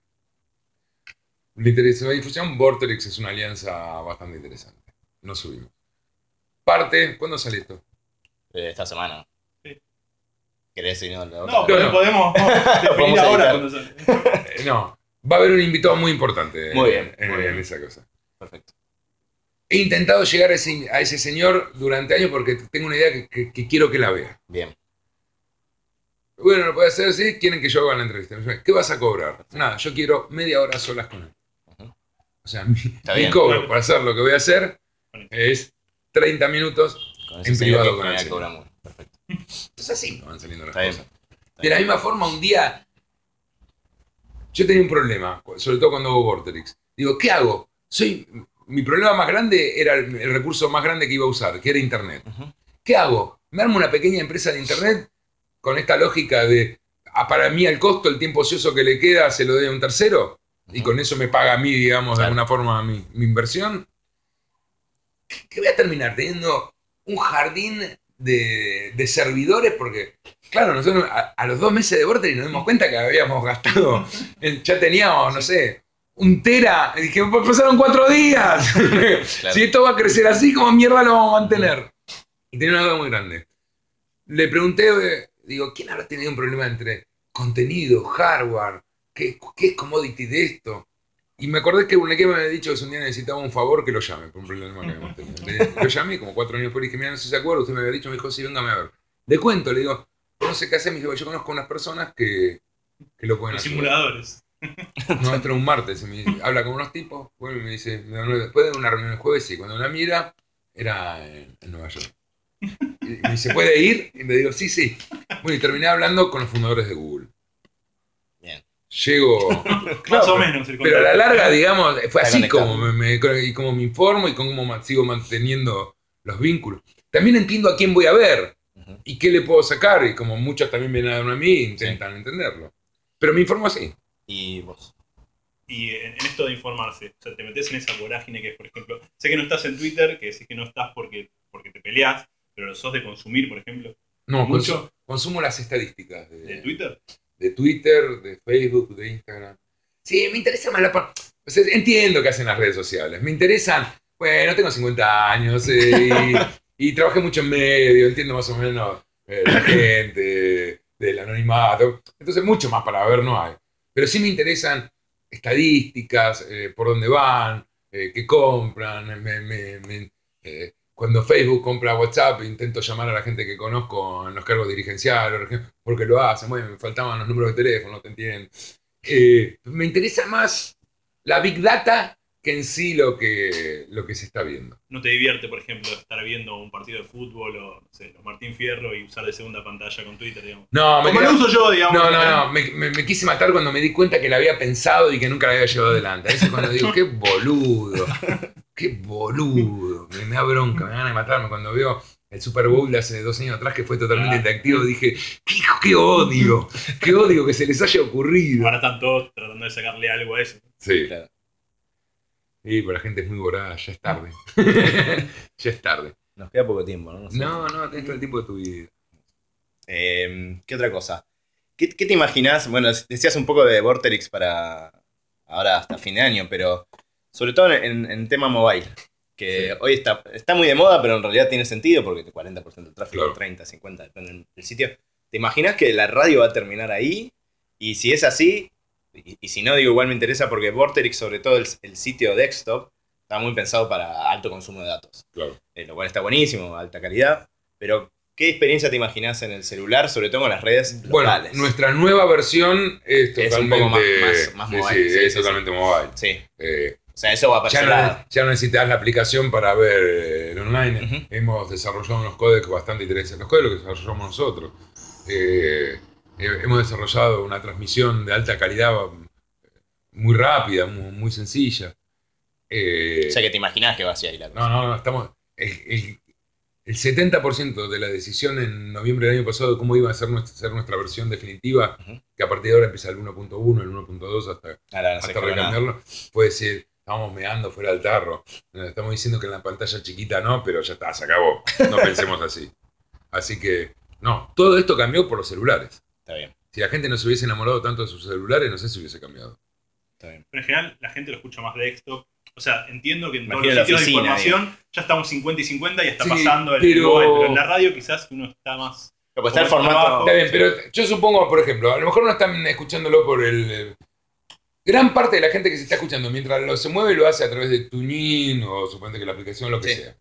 La difusión, Vortex es una alianza bastante interesante. No subimos. Parte, ¿cuándo sale esto? Esta semana. ¿Querés no? No, pero no. podemos no, definir Podemos ahora cuando sale. Eh, no, va a haber un invitado muy importante Muy en- bien, en, muy bien. en esa cosa. Perfecto. He intentado llegar a ese, a ese señor durante años porque tengo una idea que, que- que quiero que la vea. Bien. Bueno, lo puede hacer así, quieren que yo haga la entrevista. ¿Qué vas a cobrar? Nada, yo quiero media hora solas con él. O sea, mi, Está mi bien. cobro para hacer lo que voy a hacer es 30 minutos. Con En privado con me Entonces así me van saliendo las Está cosas. De la misma forma, un día yo tenía un problema, sobre todo cuando hubo Vorterix. Digo, ¿qué hago? Soy, mi problema más grande era el, el recurso más grande que iba a usar, que era Internet. ¿Qué hago? ¿Me armo una pequeña empresa de Internet con esta lógica de, ah, para mí el costo, el tiempo ocioso que le queda, se lo doy a un tercero? Y con eso me paga a mí, digamos, de alguna forma mi, mi inversión. Que voy a terminar teniendo un jardín de, de servidores porque, claro, nosotros a, a los dos meses de Vortex nos dimos cuenta que habíamos gastado, ya teníamos, no sé, un tera. Y dije, "Pues pasaron cuatro días. Claro. Si esto va a crecer así, como mierda lo vamos a mantener? Y tenía una duda muy grande. Le pregunté, eh, digo, ¿quién habrá tenido un problema entre contenido, hardware? ¿Qué, qué es commodity de esto? Y me acordé que un equipo me había dicho que un día necesitaba un favor, que lo llame, por un problema que habíamos tenido. Le- lo llamé como cuatro años después y dije, mira, no sé si se acuerda, usted me había dicho, me dijo, sí, véngame a ver. Le cuento, le digo, no sé qué hacer, me dijo, yo conozco unas personas que, que lo pueden Los hacer. simuladores. No, entra un martes y me dice- habla con unos tipos, vuelve y me dice, me después de una reunión el jueves, y cuando la mira, era en, en Nueva York. Y me dice, ¿puede ir? Y le digo, sí, sí. Bueno, y terminé hablando con los fundadores de Google. Llego. Más o menos. el Pero a la larga, digamos, fue así como me, me- y como me informo y cómo sigo manteniendo los vínculos. También entiendo a quién voy a ver y qué le puedo sacar, y como muchos también vienen a mí, intentan entenderlo. Pero me informo así. Y vos. Y en, en esto de informarse, o sea, te metes en esa vorágine que es, por ejemplo, sé que no estás en Twitter, que decís que no estás porque, porque te peleás, pero sos de consumir, por ejemplo, No, Mucho. consu- consumo las estadísticas de, de Twitter. De Twitter, de Facebook, de Instagram. Sí, me interesa más la parte. Entiendo que hacen las redes sociales. Me interesan. Bueno, tengo 50 años eh, y, y trabajé mucho en medio, entiendo más o menos eh, la gente, del anonimato. Entonces, mucho más para ver no hay. Pero sí me interesan estadísticas, eh, por dónde van, eh, qué compran. me- me- me- cuando Facebook compra WhatsApp, intento llamar a la gente que conozco en los cargos dirigenciales, porque lo hacen. Bueno, me faltaban los números de teléfono, no te entiendo. Eh, me interesa más la Big Data que en sí lo que, lo que se está viendo. ¿No te divierte, por ejemplo, estar viendo un partido de fútbol o, no sé, los Martín Fierro y usar de segunda pantalla con Twitter, digamos? No, me Como queda- lo uso yo, digamos. no, no, no, me, me- me quise matar cuando me di cuenta que la había pensado y que nunca la había llevado adelante. A veces cuando digo, qué boludo, qué boludo, me, me da bronca, me ganas de matarme. Cuando veo el Super Bowl de hace dos años atrás que fue totalmente Ah. interactivo, dije, qué, qué odio, qué odio que se les haya ocurrido. Ahora están todos tratando de sacarle algo a eso. Sí. Claro. Sí, pero la gente es muy voraz, ya es tarde. ya es tarde. Nos queda poco tiempo, ¿no? No sé. No, no, tenés todo el tiempo de tu vida. Eh, ¿Qué otra cosa? ¿Qué, qué te imaginas? Bueno, decías un poco de Vorterix para ahora hasta fin de año, pero sobre todo en, en tema mobile, que Sí. hoy está, está muy de moda, pero en realidad tiene sentido porque el 40% del tráfico, Claro. 30, 50, depende del sitio. ¿Te imaginas que la radio va a terminar ahí? Y si es así, y, y si no, digo, igual me interesa porque Vorterix, sobre todo el, el sitio desktop, está muy pensado para alto consumo de datos Claro. eh, lo cual está buenísimo, alta calidad. Pero, ¿qué experiencia te imaginas en el celular, sobre todo con las redes Bueno, locales? nuestra nueva versión es Es un totalmente. poco más- más- más sí, mobile, sí, sí, es sí, totalmente mobile. Sí, Eh, sea, eso va para ya, ese no, ya no necesitas la aplicación para ver eh, el online. Hemos desarrollado unos códecs bastante interesantes. Los códecs los desarrollamos nosotros. Eh, eh, hemos desarrollado una transmisión de alta calidad muy rápida, muy, muy sencilla. Eh, O sea, que te imaginas que va hacia ahí la cosa. no, no, no, estamos. El, el- el 70% de la decisión en noviembre del año pasado de cómo iba a ser nuestra, ser nuestra versión definitiva, que a partir de ahora empieza el 1.1, el 1.2 hasta, no hasta a recambiarlo, fue decir, estamos meando fuera del tarro. Eh, Estamos diciendo que en la pantalla chiquita no, pero ya está, se acabó. No pensemos así. Así que, no, todo esto cambió por los celulares. Está bien, Si la gente no se hubiese enamorado tanto de sus celulares, no sé si hubiese cambiado. está bien. Pero en general la gente lo escucha más desktop. O sea, entiendo que en todos Imagino los la sitios de información ya estamos 50 y 50 y está Sí, pasando el pero- mobile, pero en la radio quizás uno está más... Pero pues está el Como formato. trabajo. Está bien, pero yo supongo, por ejemplo, a lo mejor no están escuchándolo por el. Gran parte de la gente que se está escuchando mientras lo se mueve lo hace a través de TuneIn o suponete que la aplicación, lo que Sí. sea.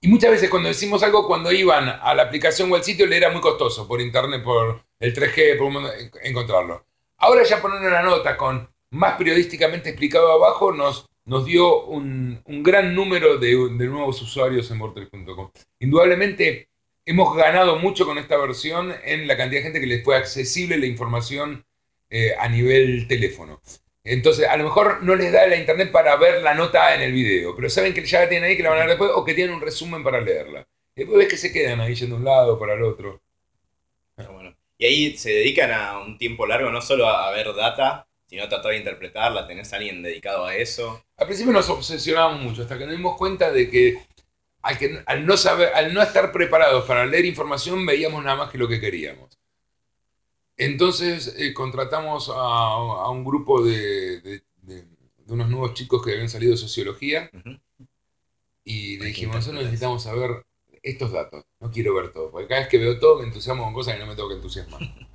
Y muchas veces cuando decimos algo, cuando iban a la aplicación o al sitio, le era muy costoso por internet, por el 3G, por un encontrarlo. Ahora ya poner una nota con más periodísticamente explicado abajo nos, nos dio un, un gran número de, de nuevos usuarios en Vortex.com. Indudablemente hemos ganado mucho con esta versión en la cantidad de gente que les fue accesible la información eh, a nivel teléfono. Entonces, a lo mejor no les da la internet para ver la nota en el video, pero saben que ya la tienen ahí, que la van a ver después, o que tienen un resumen para leerla. Después ves que se quedan ahí yendo de un lado para el otro. Pero bueno. Y ahí se dedican a un tiempo largo no solo a, a ver data, sino a tratar de interpretarla. ¿Tenés a alguien dedicado a eso? Al principio nos obsesionábamos mucho, hasta que nos dimos cuenta de que al, que, al no saber, al no estar preparados para leer información, veíamos nada más que lo que queríamos. Entonces eh, contratamos a, a un grupo de, de- de- de unos nuevos chicos que habían salido de sociología Ujú. y le dijimos, nosotros necesitamos saber estos datos, no quiero ver todo, porque cada vez que veo todo me entusiasmo con cosas que no me tengo que entusiasmar.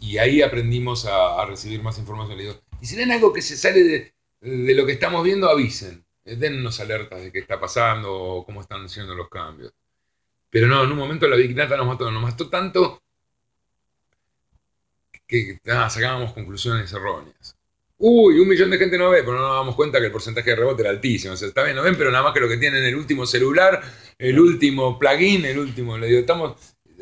Y ahí aprendimos a, a recibir más información. Le digo, y si ven algo que se sale de, de lo que estamos viendo, avisen. Eh, Dennos alertas de qué está pasando o cómo están siendo los cambios. Pero no, en un momento la Big Data nos mató, nos mató tanto que sacábamos conclusiones erróneas. Uy, un millón de gente no ve, pero no nos damos cuenta que el porcentaje de rebote era altísimo. O sea, está bien, no ven, pero nada más que lo que tienen el último celular, el último plugin, el último. Le digo, estamos.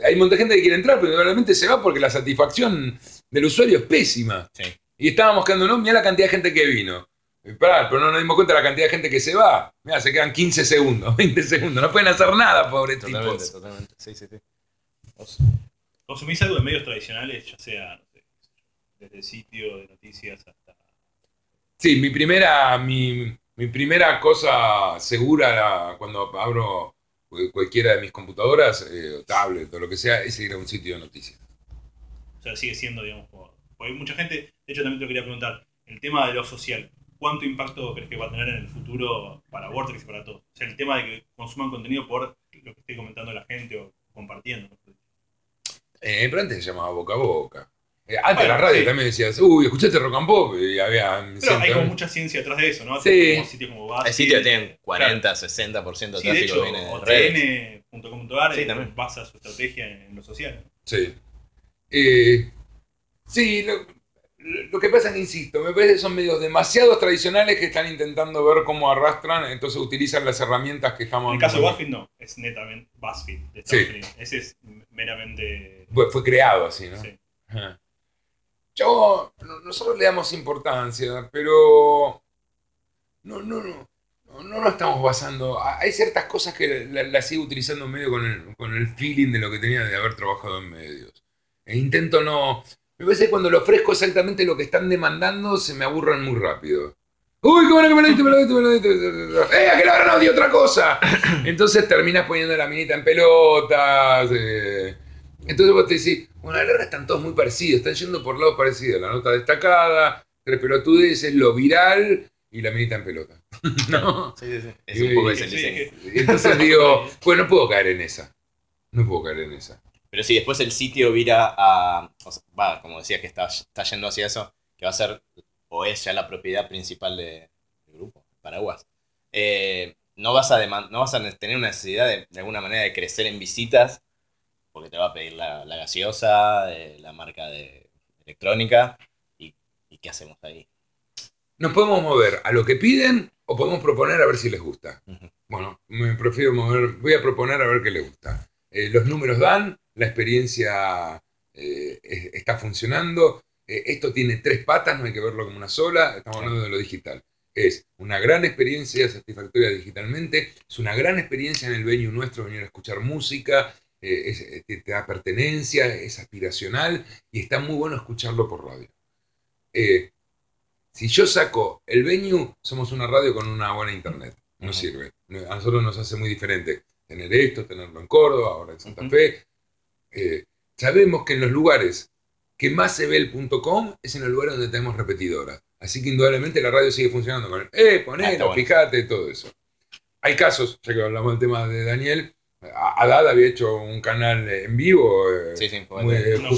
Hay un montón de gente que quiere entrar, pero realmente se va porque la satisfacción del usuario es pésima. Sí. Y estábamos quedando, no, mira la cantidad de gente que vino. Y pará, pero no nos dimos cuenta de la cantidad de gente que se va. Mira, se quedan 15 segundos, 20 segundos. No pueden hacer nada, pobres Totalmente, tipos. totalmente. Sí, sí, sí. Vos- ¿Consumís algo de medios tradicionales, ya sea desde sitio de noticias hasta... Sí, mi primera, mi, mi primera cosa segura cuando abro cu- cualquiera de mis computadoras, eh, o tablet o lo que sea, es ir a un sitio de noticias. O sea, sigue siendo, digamos, como... Porque hay mucha gente, de hecho también te lo quería preguntar, el tema de lo social, ¿cuánto impacto crees que va a tener en el futuro para Vortex y para todos? O sea, el tema de que consuman contenido por lo que esté comentando la gente o compartiendo. Eh, pero antes se llamaba boca a boca. Eh, antes Bueno, la radio sí. también decías, uy, escuchaste rock and pop, y había... Pero hay como mucha ciencia detrás de eso, ¿no? Sí. Como sitios como Hay BuzzFeed. sitios que tienen 40, 60% de Sí, de tráfico hecho, viene de redes. OTN.com.ar Sí, eh, también. basa su estrategia en, en lo social. Sí. Eh, sí, lo, lo que pasa es que, insisto, me parece que son medios demasiado tradicionales que están intentando ver cómo arrastran, entonces utilizan las herramientas que estamos... En el caso de BuzzFeed no, es netamente BuzzFeed de Estados Sí. Unidos. Ese es meramente... Fue, fue creado así, ¿no? sí. Ajá. Yo, no- nosotros le damos importancia, pero no, no, no, no, no estamos basando. Hay ciertas cosas que la- las sigo utilizando medio con el, con el feeling de lo que tenía de haber trabajado en medios. E intento no. Me parece que cuando le ofrezco exactamente lo que están demandando, se me aburran muy rápido. Uy, qué bueno que me lo diste, me lo diste, me lo diste. ¡Eh, que le habrán audio otra cosa! Entonces terminás poniendo la minita en pelotas. eh. Entonces vos te decís, bueno, a la están todos muy parecidos, están yendo por lados parecidos. La nota destacada, tres pelotudeces, lo viral y la minita en pelota. ¿No? Sí, sí, sí. Es un poco ese Sí, diseño. Entonces digo, pues no puedo caer en esa. No puedo caer en esa. Pero si después el sitio vira a. o sea, va, como decías que está, está yendo hacia eso, que va a ser o es ya la propiedad principal de- del grupo, Paraguas. eh, no, vas a no vas a tener una necesidad de, de alguna manera de crecer en visitas, porque te va a pedir la, la gaseosa, eh, la marca de electrónica, y, y ¿qué hacemos ahí? Nos podemos mover a lo que piden o podemos proponer a ver si les gusta. Bueno, me prefiero mover, voy a proponer a ver qué les gusta. Eh, los números dan, la experiencia eh, es- está funcionando. Esto tiene tres patas, no hay que verlo como una sola. Estamos hablando de lo digital. Es una gran experiencia satisfactoria digitalmente, es una gran experiencia en el venue nuestro venir a escuchar música, eh, es- eh, te, da pertenencia, es aspiracional y está muy bueno escucharlo por radio. Eh, si yo saco el venue, somos una radio con una buena internet. No sirve. A nosotros nos hace muy diferente tener esto, tenerlo en Córdoba, ahora en Santa. Fe. Eh, sabemos que en los lugares que más se ve el punto .com es en el lugar donde tenemos repetidoras. Así que indudablemente la radio sigue funcionando con el, eh, Ah, ponelo, bueno. fíjate, todo eso. Hay casos, ya que hablamos del tema de Daniel, Haddad había hecho un canal en vivo, eh, Sí, sí, fue- muy, eh, No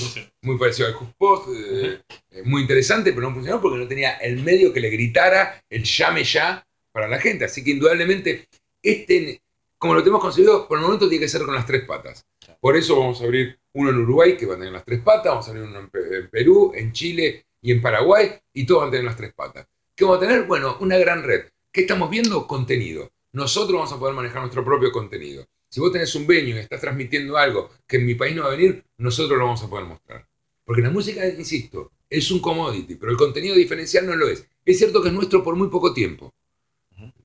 muy parecido al HuffPost, eh, eh, muy interesante, pero no funcionó porque no tenía el medio que le gritara el llame ya para la gente. Así que indudablemente, este, como lo tenemos conseguido, por el momento tiene que ser con las tres patas. Por eso vamos a abrir uno en Uruguay que va a tener las tres patas, vamos a abrir uno en, en Perú, en Chile y en Paraguay, y todos van a tener las tres patas. ¿Qué vamos a tener? Bueno, una gran red. ¿Qué estamos viendo? Contenido. Nosotros vamos a poder manejar nuestro propio contenido. Si vos tenés un venue y estás transmitiendo algo que en mi país no va a venir, nosotros lo vamos a poder mostrar. Porque la música, insisto, es un commodity, pero el contenido diferencial no lo es. Es cierto que es nuestro por muy poco tiempo.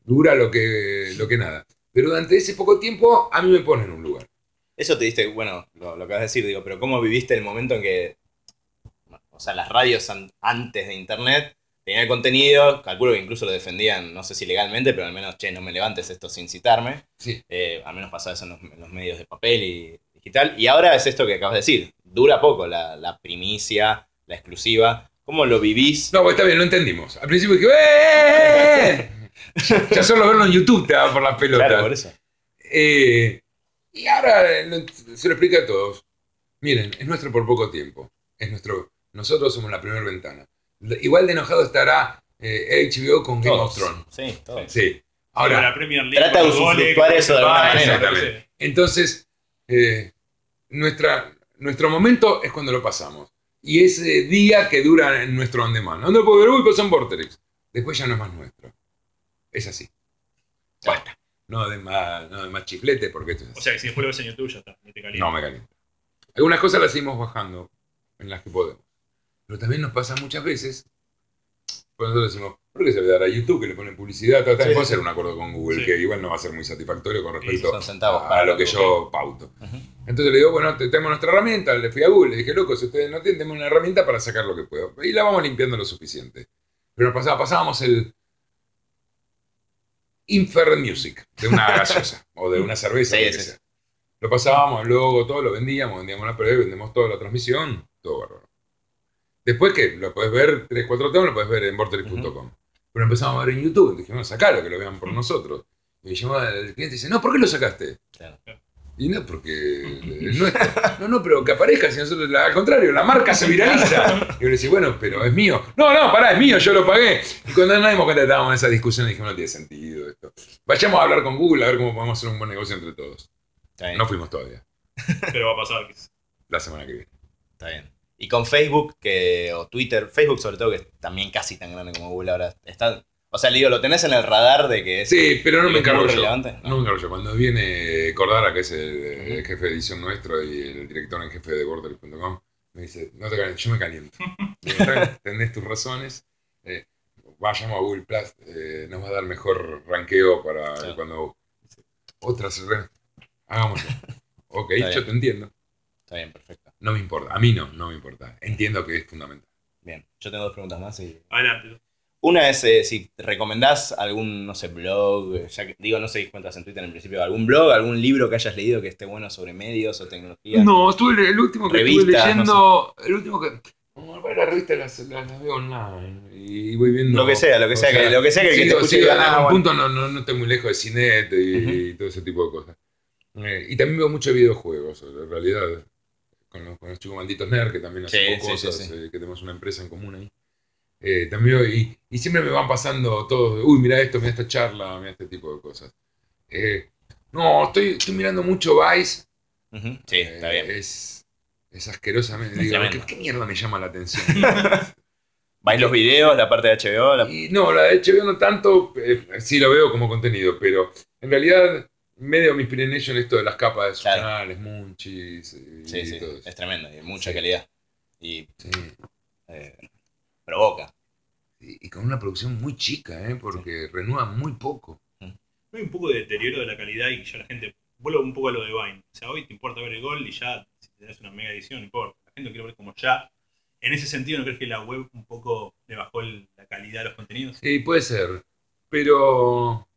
Dura lo que, lo que nada. Pero durante ese poco tiempo a mí me pone en un lugar. Eso te diste, bueno, lo, lo que vas a decir, digo, pero ¿cómo viviste el momento en que, o sea, las radios an- antes de internet tenían el contenido, calculo que incluso lo defendían, no sé si legalmente, pero al menos, che, no me levantes esto sin citarme, Sí. Eh, al menos pasaba eso en los, en los medios de papel y digital, y ahora es esto que acabas de decir, dura poco la, la primicia, la exclusiva, ¿cómo lo vivís? No, pues está bien, lo entendimos. Al principio dije, ¡eh! Ya- ya solo verlo en YouTube te da por las pelotas. Claro, por eso. Eh, y ahora eh, se lo explica a todos. Miren, es nuestro por poco tiempo. Es nuestro, nosotros somos la primera ventana. Igual de enojado estará eh, HBO con Game of. Thrones. Sí, todos. Sí. Ahora, la Premier League, trata de usufructuar eso de alguna manera. Exactamente. entonces, eh, nuestra, nuestro momento es cuando lo pasamos. Y ese día que dura en nuestro on demand. No lo puedo ver, uy, pasó en Vortex. Después ya no es más nuestro. Es así. Basta. No de más, no de más chiflete porque esto es así. O sea que si después lo ves en YouTube ya está, ni te calienta. No me calienta. Algunas cosas las seguimos bajando en las que podemos. Pero también nos pasa muchas veces. Por nosotros decimos, ¿por qué se le dará a YouTube que le ponen publicidad? Tal, tal? Sí, Puedo hacer un acuerdo con Google Sí. que igual no va a ser muy satisfactorio con respecto a, lo que yo pauto. Entonces le digo, bueno, te- tenemos nuestra herramienta. Le fui a Google, le dije, loco, si ustedes no tienen, denme una herramienta para sacar lo que puedo. Y la vamos limpiando lo suficiente. Pero pasaba, pasábamos el Infer Music de una gaseosa o de una cerveza. Sí, lo sí, pasábamos, luego todo lo vendíamos, vendíamos la pre, vendemos toda la transmisión, todo bárbaro. Después que lo puedes ver, 3, 4 temas, lo puedes ver en vortex.com. Pero empezamos a ver en YouTube, dijimos, sacalo, que lo vean por nosotros. Y me llamó el cliente y dice, no, ¿por qué lo sacaste? Claro. Y no, porque es nuestro. No, no, pero que aparezca, si nosotros, la- al contrario, la marca se viraliza. Y yo le decía, bueno, pero es mío. No, no, pará, es mío, yo lo pagué. Y cuando nos dimos cuenta que estábamos en esa discusión, dijimos, no tiene sentido esto. Vayamos a hablar con Google a ver cómo podemos hacer un buen negocio entre todos. Está No fuimos todavía, Pero va a pasar. la semana que viene. está bien. Y con Facebook que, o Twitter, Facebook sobre todo, que es también casi tan grande como Google ahora, está, o sea, le digo, ¿lo tenés en el radar de que es, Sí, pero no me encargo yo. relevante? No me encargo yo. Cuando viene Cordara, que es el, jefe de edición nuestro y el director en jefe de Border.com, me dice, no te calientes, yo me caliento. Digo, "Está bien, Tenés tus razones. eh, vayamos a Google Plus, eh, nos va a dar mejor ranqueo para Sí. cuando otras hagámoslo. Ok, yo te entiendo. Está bien, perfecto. No me importa. A mí no, no me importa. Entiendo que es fundamental. Bien, yo tengo dos preguntas más y... Adelante. Una es eh, si recomendás algún, no sé, blog, ya que, digo, no sé si cuentas en Twitter en principio, algún blog, algún libro que hayas leído que esté bueno sobre medios o tecnología. No, estuve el último que estuve Revistas, leyendo. El último que. No, bueno, las revistas las, las, las veo online. Y voy viendo. Lo que sea, lo que sea, que, lo que sea que, te escuche en "Ah, bueno". punto no, no, no estoy muy lejos de Cinet y, y todo ese tipo de cosas. Eh, y también veo muchos videojuegos, en realidad. Con los, con los chicos malditos nerd, que también hacemos sí, cosas, sí. eh, que tenemos una empresa en común ahí. Eh, también y, y siempre me van pasando todos, uy, mira esto, mira esta charla, mira este tipo de cosas. Eh, no, estoy, estoy mirando mucho Vice. Sí, está bien. Es, es asquerosamente. Digo, ¿qué, mierda me llama la atención? ¿Vais los videos, la parte de HBO? la- y no, la de HBO no tanto, sí lo veo como contenido, pero en realidad medio mi inspiration esto de las capas de sus Claro. canales, Munchies y, Sí, sí, todo eso. es tremendo, y mucha Sí. calidad. Y Sí. eh, provoca. Y, y con una producción muy chica, ¿eh? porque renueva muy poco. Hay un poco de deterioro de la calidad y ya la gente. Vuelvo un poco a lo de Vine. O sea, hoy te importa ver el gol y ya, si tenés una mega edición, no importa. La gente quiere ver como ya. En ese sentido, ¿no crees que la web un poco le bajó el- la calidad de los contenidos? Sí, puede ser, pero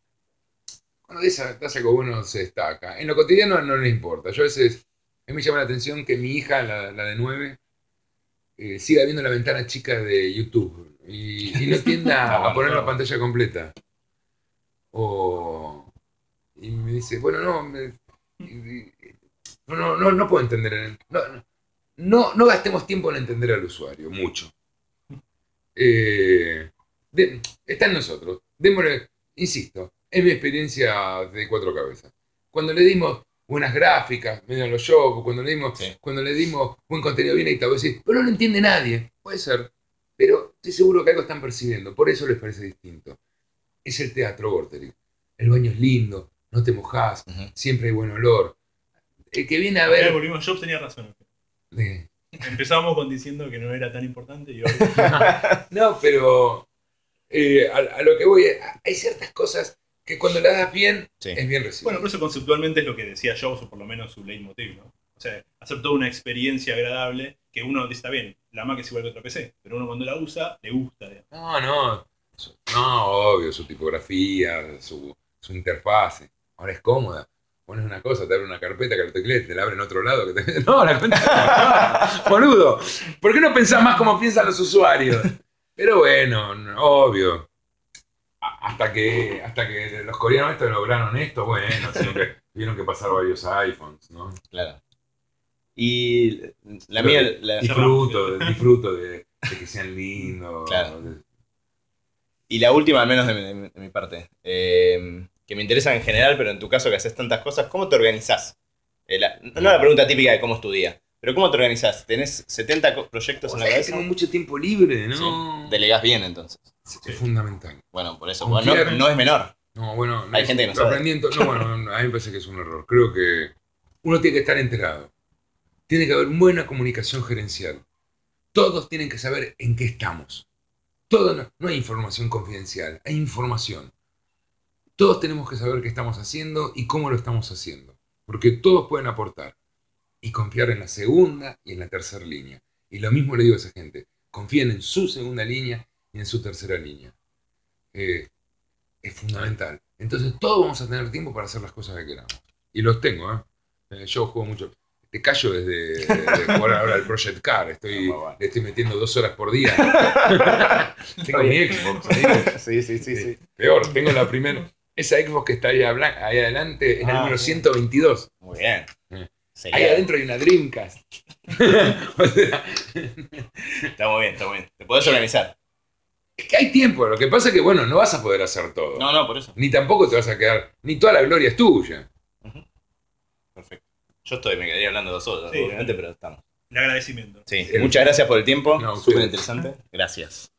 cuando ves a- hace algo bueno se destaca. En lo cotidiano no le importa. Yo a veces, a mí me llama la atención que mi hija, la, la de 9, eh, siga viendo la ventana chica de YouTube y, y no tienda bueno, a poner la pantalla completa. O, y me dice, bueno, no, me- no, no, no, puedo entender. No, no, no gastemos tiempo en entender al usuario, mucho. Eh, de- está en nosotros. Démosle, insisto, es mi experiencia de cuatro cabezas. Cuando le dimos buenas gráficas, medio los shows, cuando le dimos, Sí. cuando le dimos buen contenido bien editado, decís, pero no lo entiende nadie. Puede ser, pero estoy seguro que algo están percibiendo, por eso les parece distinto. Es el teatro Vorterix. El baño es lindo, no te mojás, siempre hay buen olor. El que viene a Ver. ver. volvimos, Jobs tenía razón. Eh, Empezamos con diciendo que no era tan importante y hoy. No, pero eh, a, a lo que voy, hay ciertas cosas que cuando las das bien, Sí. es bien recibido. Bueno, pero eso conceptualmente es lo que decía Jobs, o por lo menos su leitmotiv, ¿no? O sea, hacer toda una experiencia agradable que uno dice, está bien, la Mac es igual que otra PC, pero uno cuando la usa, le gusta. digamos. No, no, no, obvio, su tipografía, su, su interfase. Ahora es cómoda. Pones una cosa, te abre una carpeta que lo teclees, te la abre en otro lado. Que te... No, la cuenta. Boludo, ¿por qué no pensás más como piensan los usuarios? Pero bueno, no, obvio. Hasta que, hasta que los coreanos lograron esto, bueno, tuvieron que, tuvieron que pasar varios iPhones, ¿no? Claro. Y la mía, la- Disfruto, disfruto de, de que sean lindos. Claro. de- y la última, al menos de mi, de mi- de mi parte, eh, que me interesa en general, pero en tu caso que haces tantas cosas, ¿cómo te organizás? Eh, la- no la pregunta típica de cómo es tu día, pero ¿cómo te organizás? ¿Tenés 70 co- proyectos en la cabeza? tengo mucho tiempo libre, ¿no? Sí. Delegás bien entonces. Es fundamental. Bueno, por eso. Bueno, no, no es menor. No, bueno, Hay es- gente que no sabe. No, bueno, no, a mí me parece que es un error. Creo que uno tiene que estar enterado. Tiene que haber buena comunicación gerencial. Todos tienen que saber en qué estamos. Todo no, no hay información confidencial, hay información. Todos tenemos que saber qué estamos haciendo y cómo lo estamos haciendo. Porque todos pueden aportar. Y confiar en la segunda y en la tercera línea. Y lo mismo le digo a esa gente. Confíen en su segunda línea y en su tercera línea. Eh, es fundamental. Entonces todos vamos a tener tiempo para hacer las cosas que queramos. Y los tengo, ¿eh? Eh, Yo juego mucho. Te callo desde de jugar ahora al Project Car. Estoy, le estoy metiendo dos horas por día. tengo mi Xbox. Sí, sí, sí, sí. Peor, tengo la primera. Esa Xbox que está ahí, ahí adelante, en el Ah, número sí. 122. Muy bien. Eh. Sería- Ahí adentro hay una Dreamcast. o sea, Está muy bien, está muy bien. Te podés organizar. Es que hay tiempo. Lo que pasa es que, bueno, no vas a poder hacer todo. No, no, por eso. Ni tampoco te vas a quedar. Ni toda la gloria es tuya. Perfecto. Yo estoy, me quedaría hablando dos horas, Sí. obviamente, pero estamos. El agradecimiento. Sí, El- muchas gracias por el tiempo. No, Súper interesante. Gracias.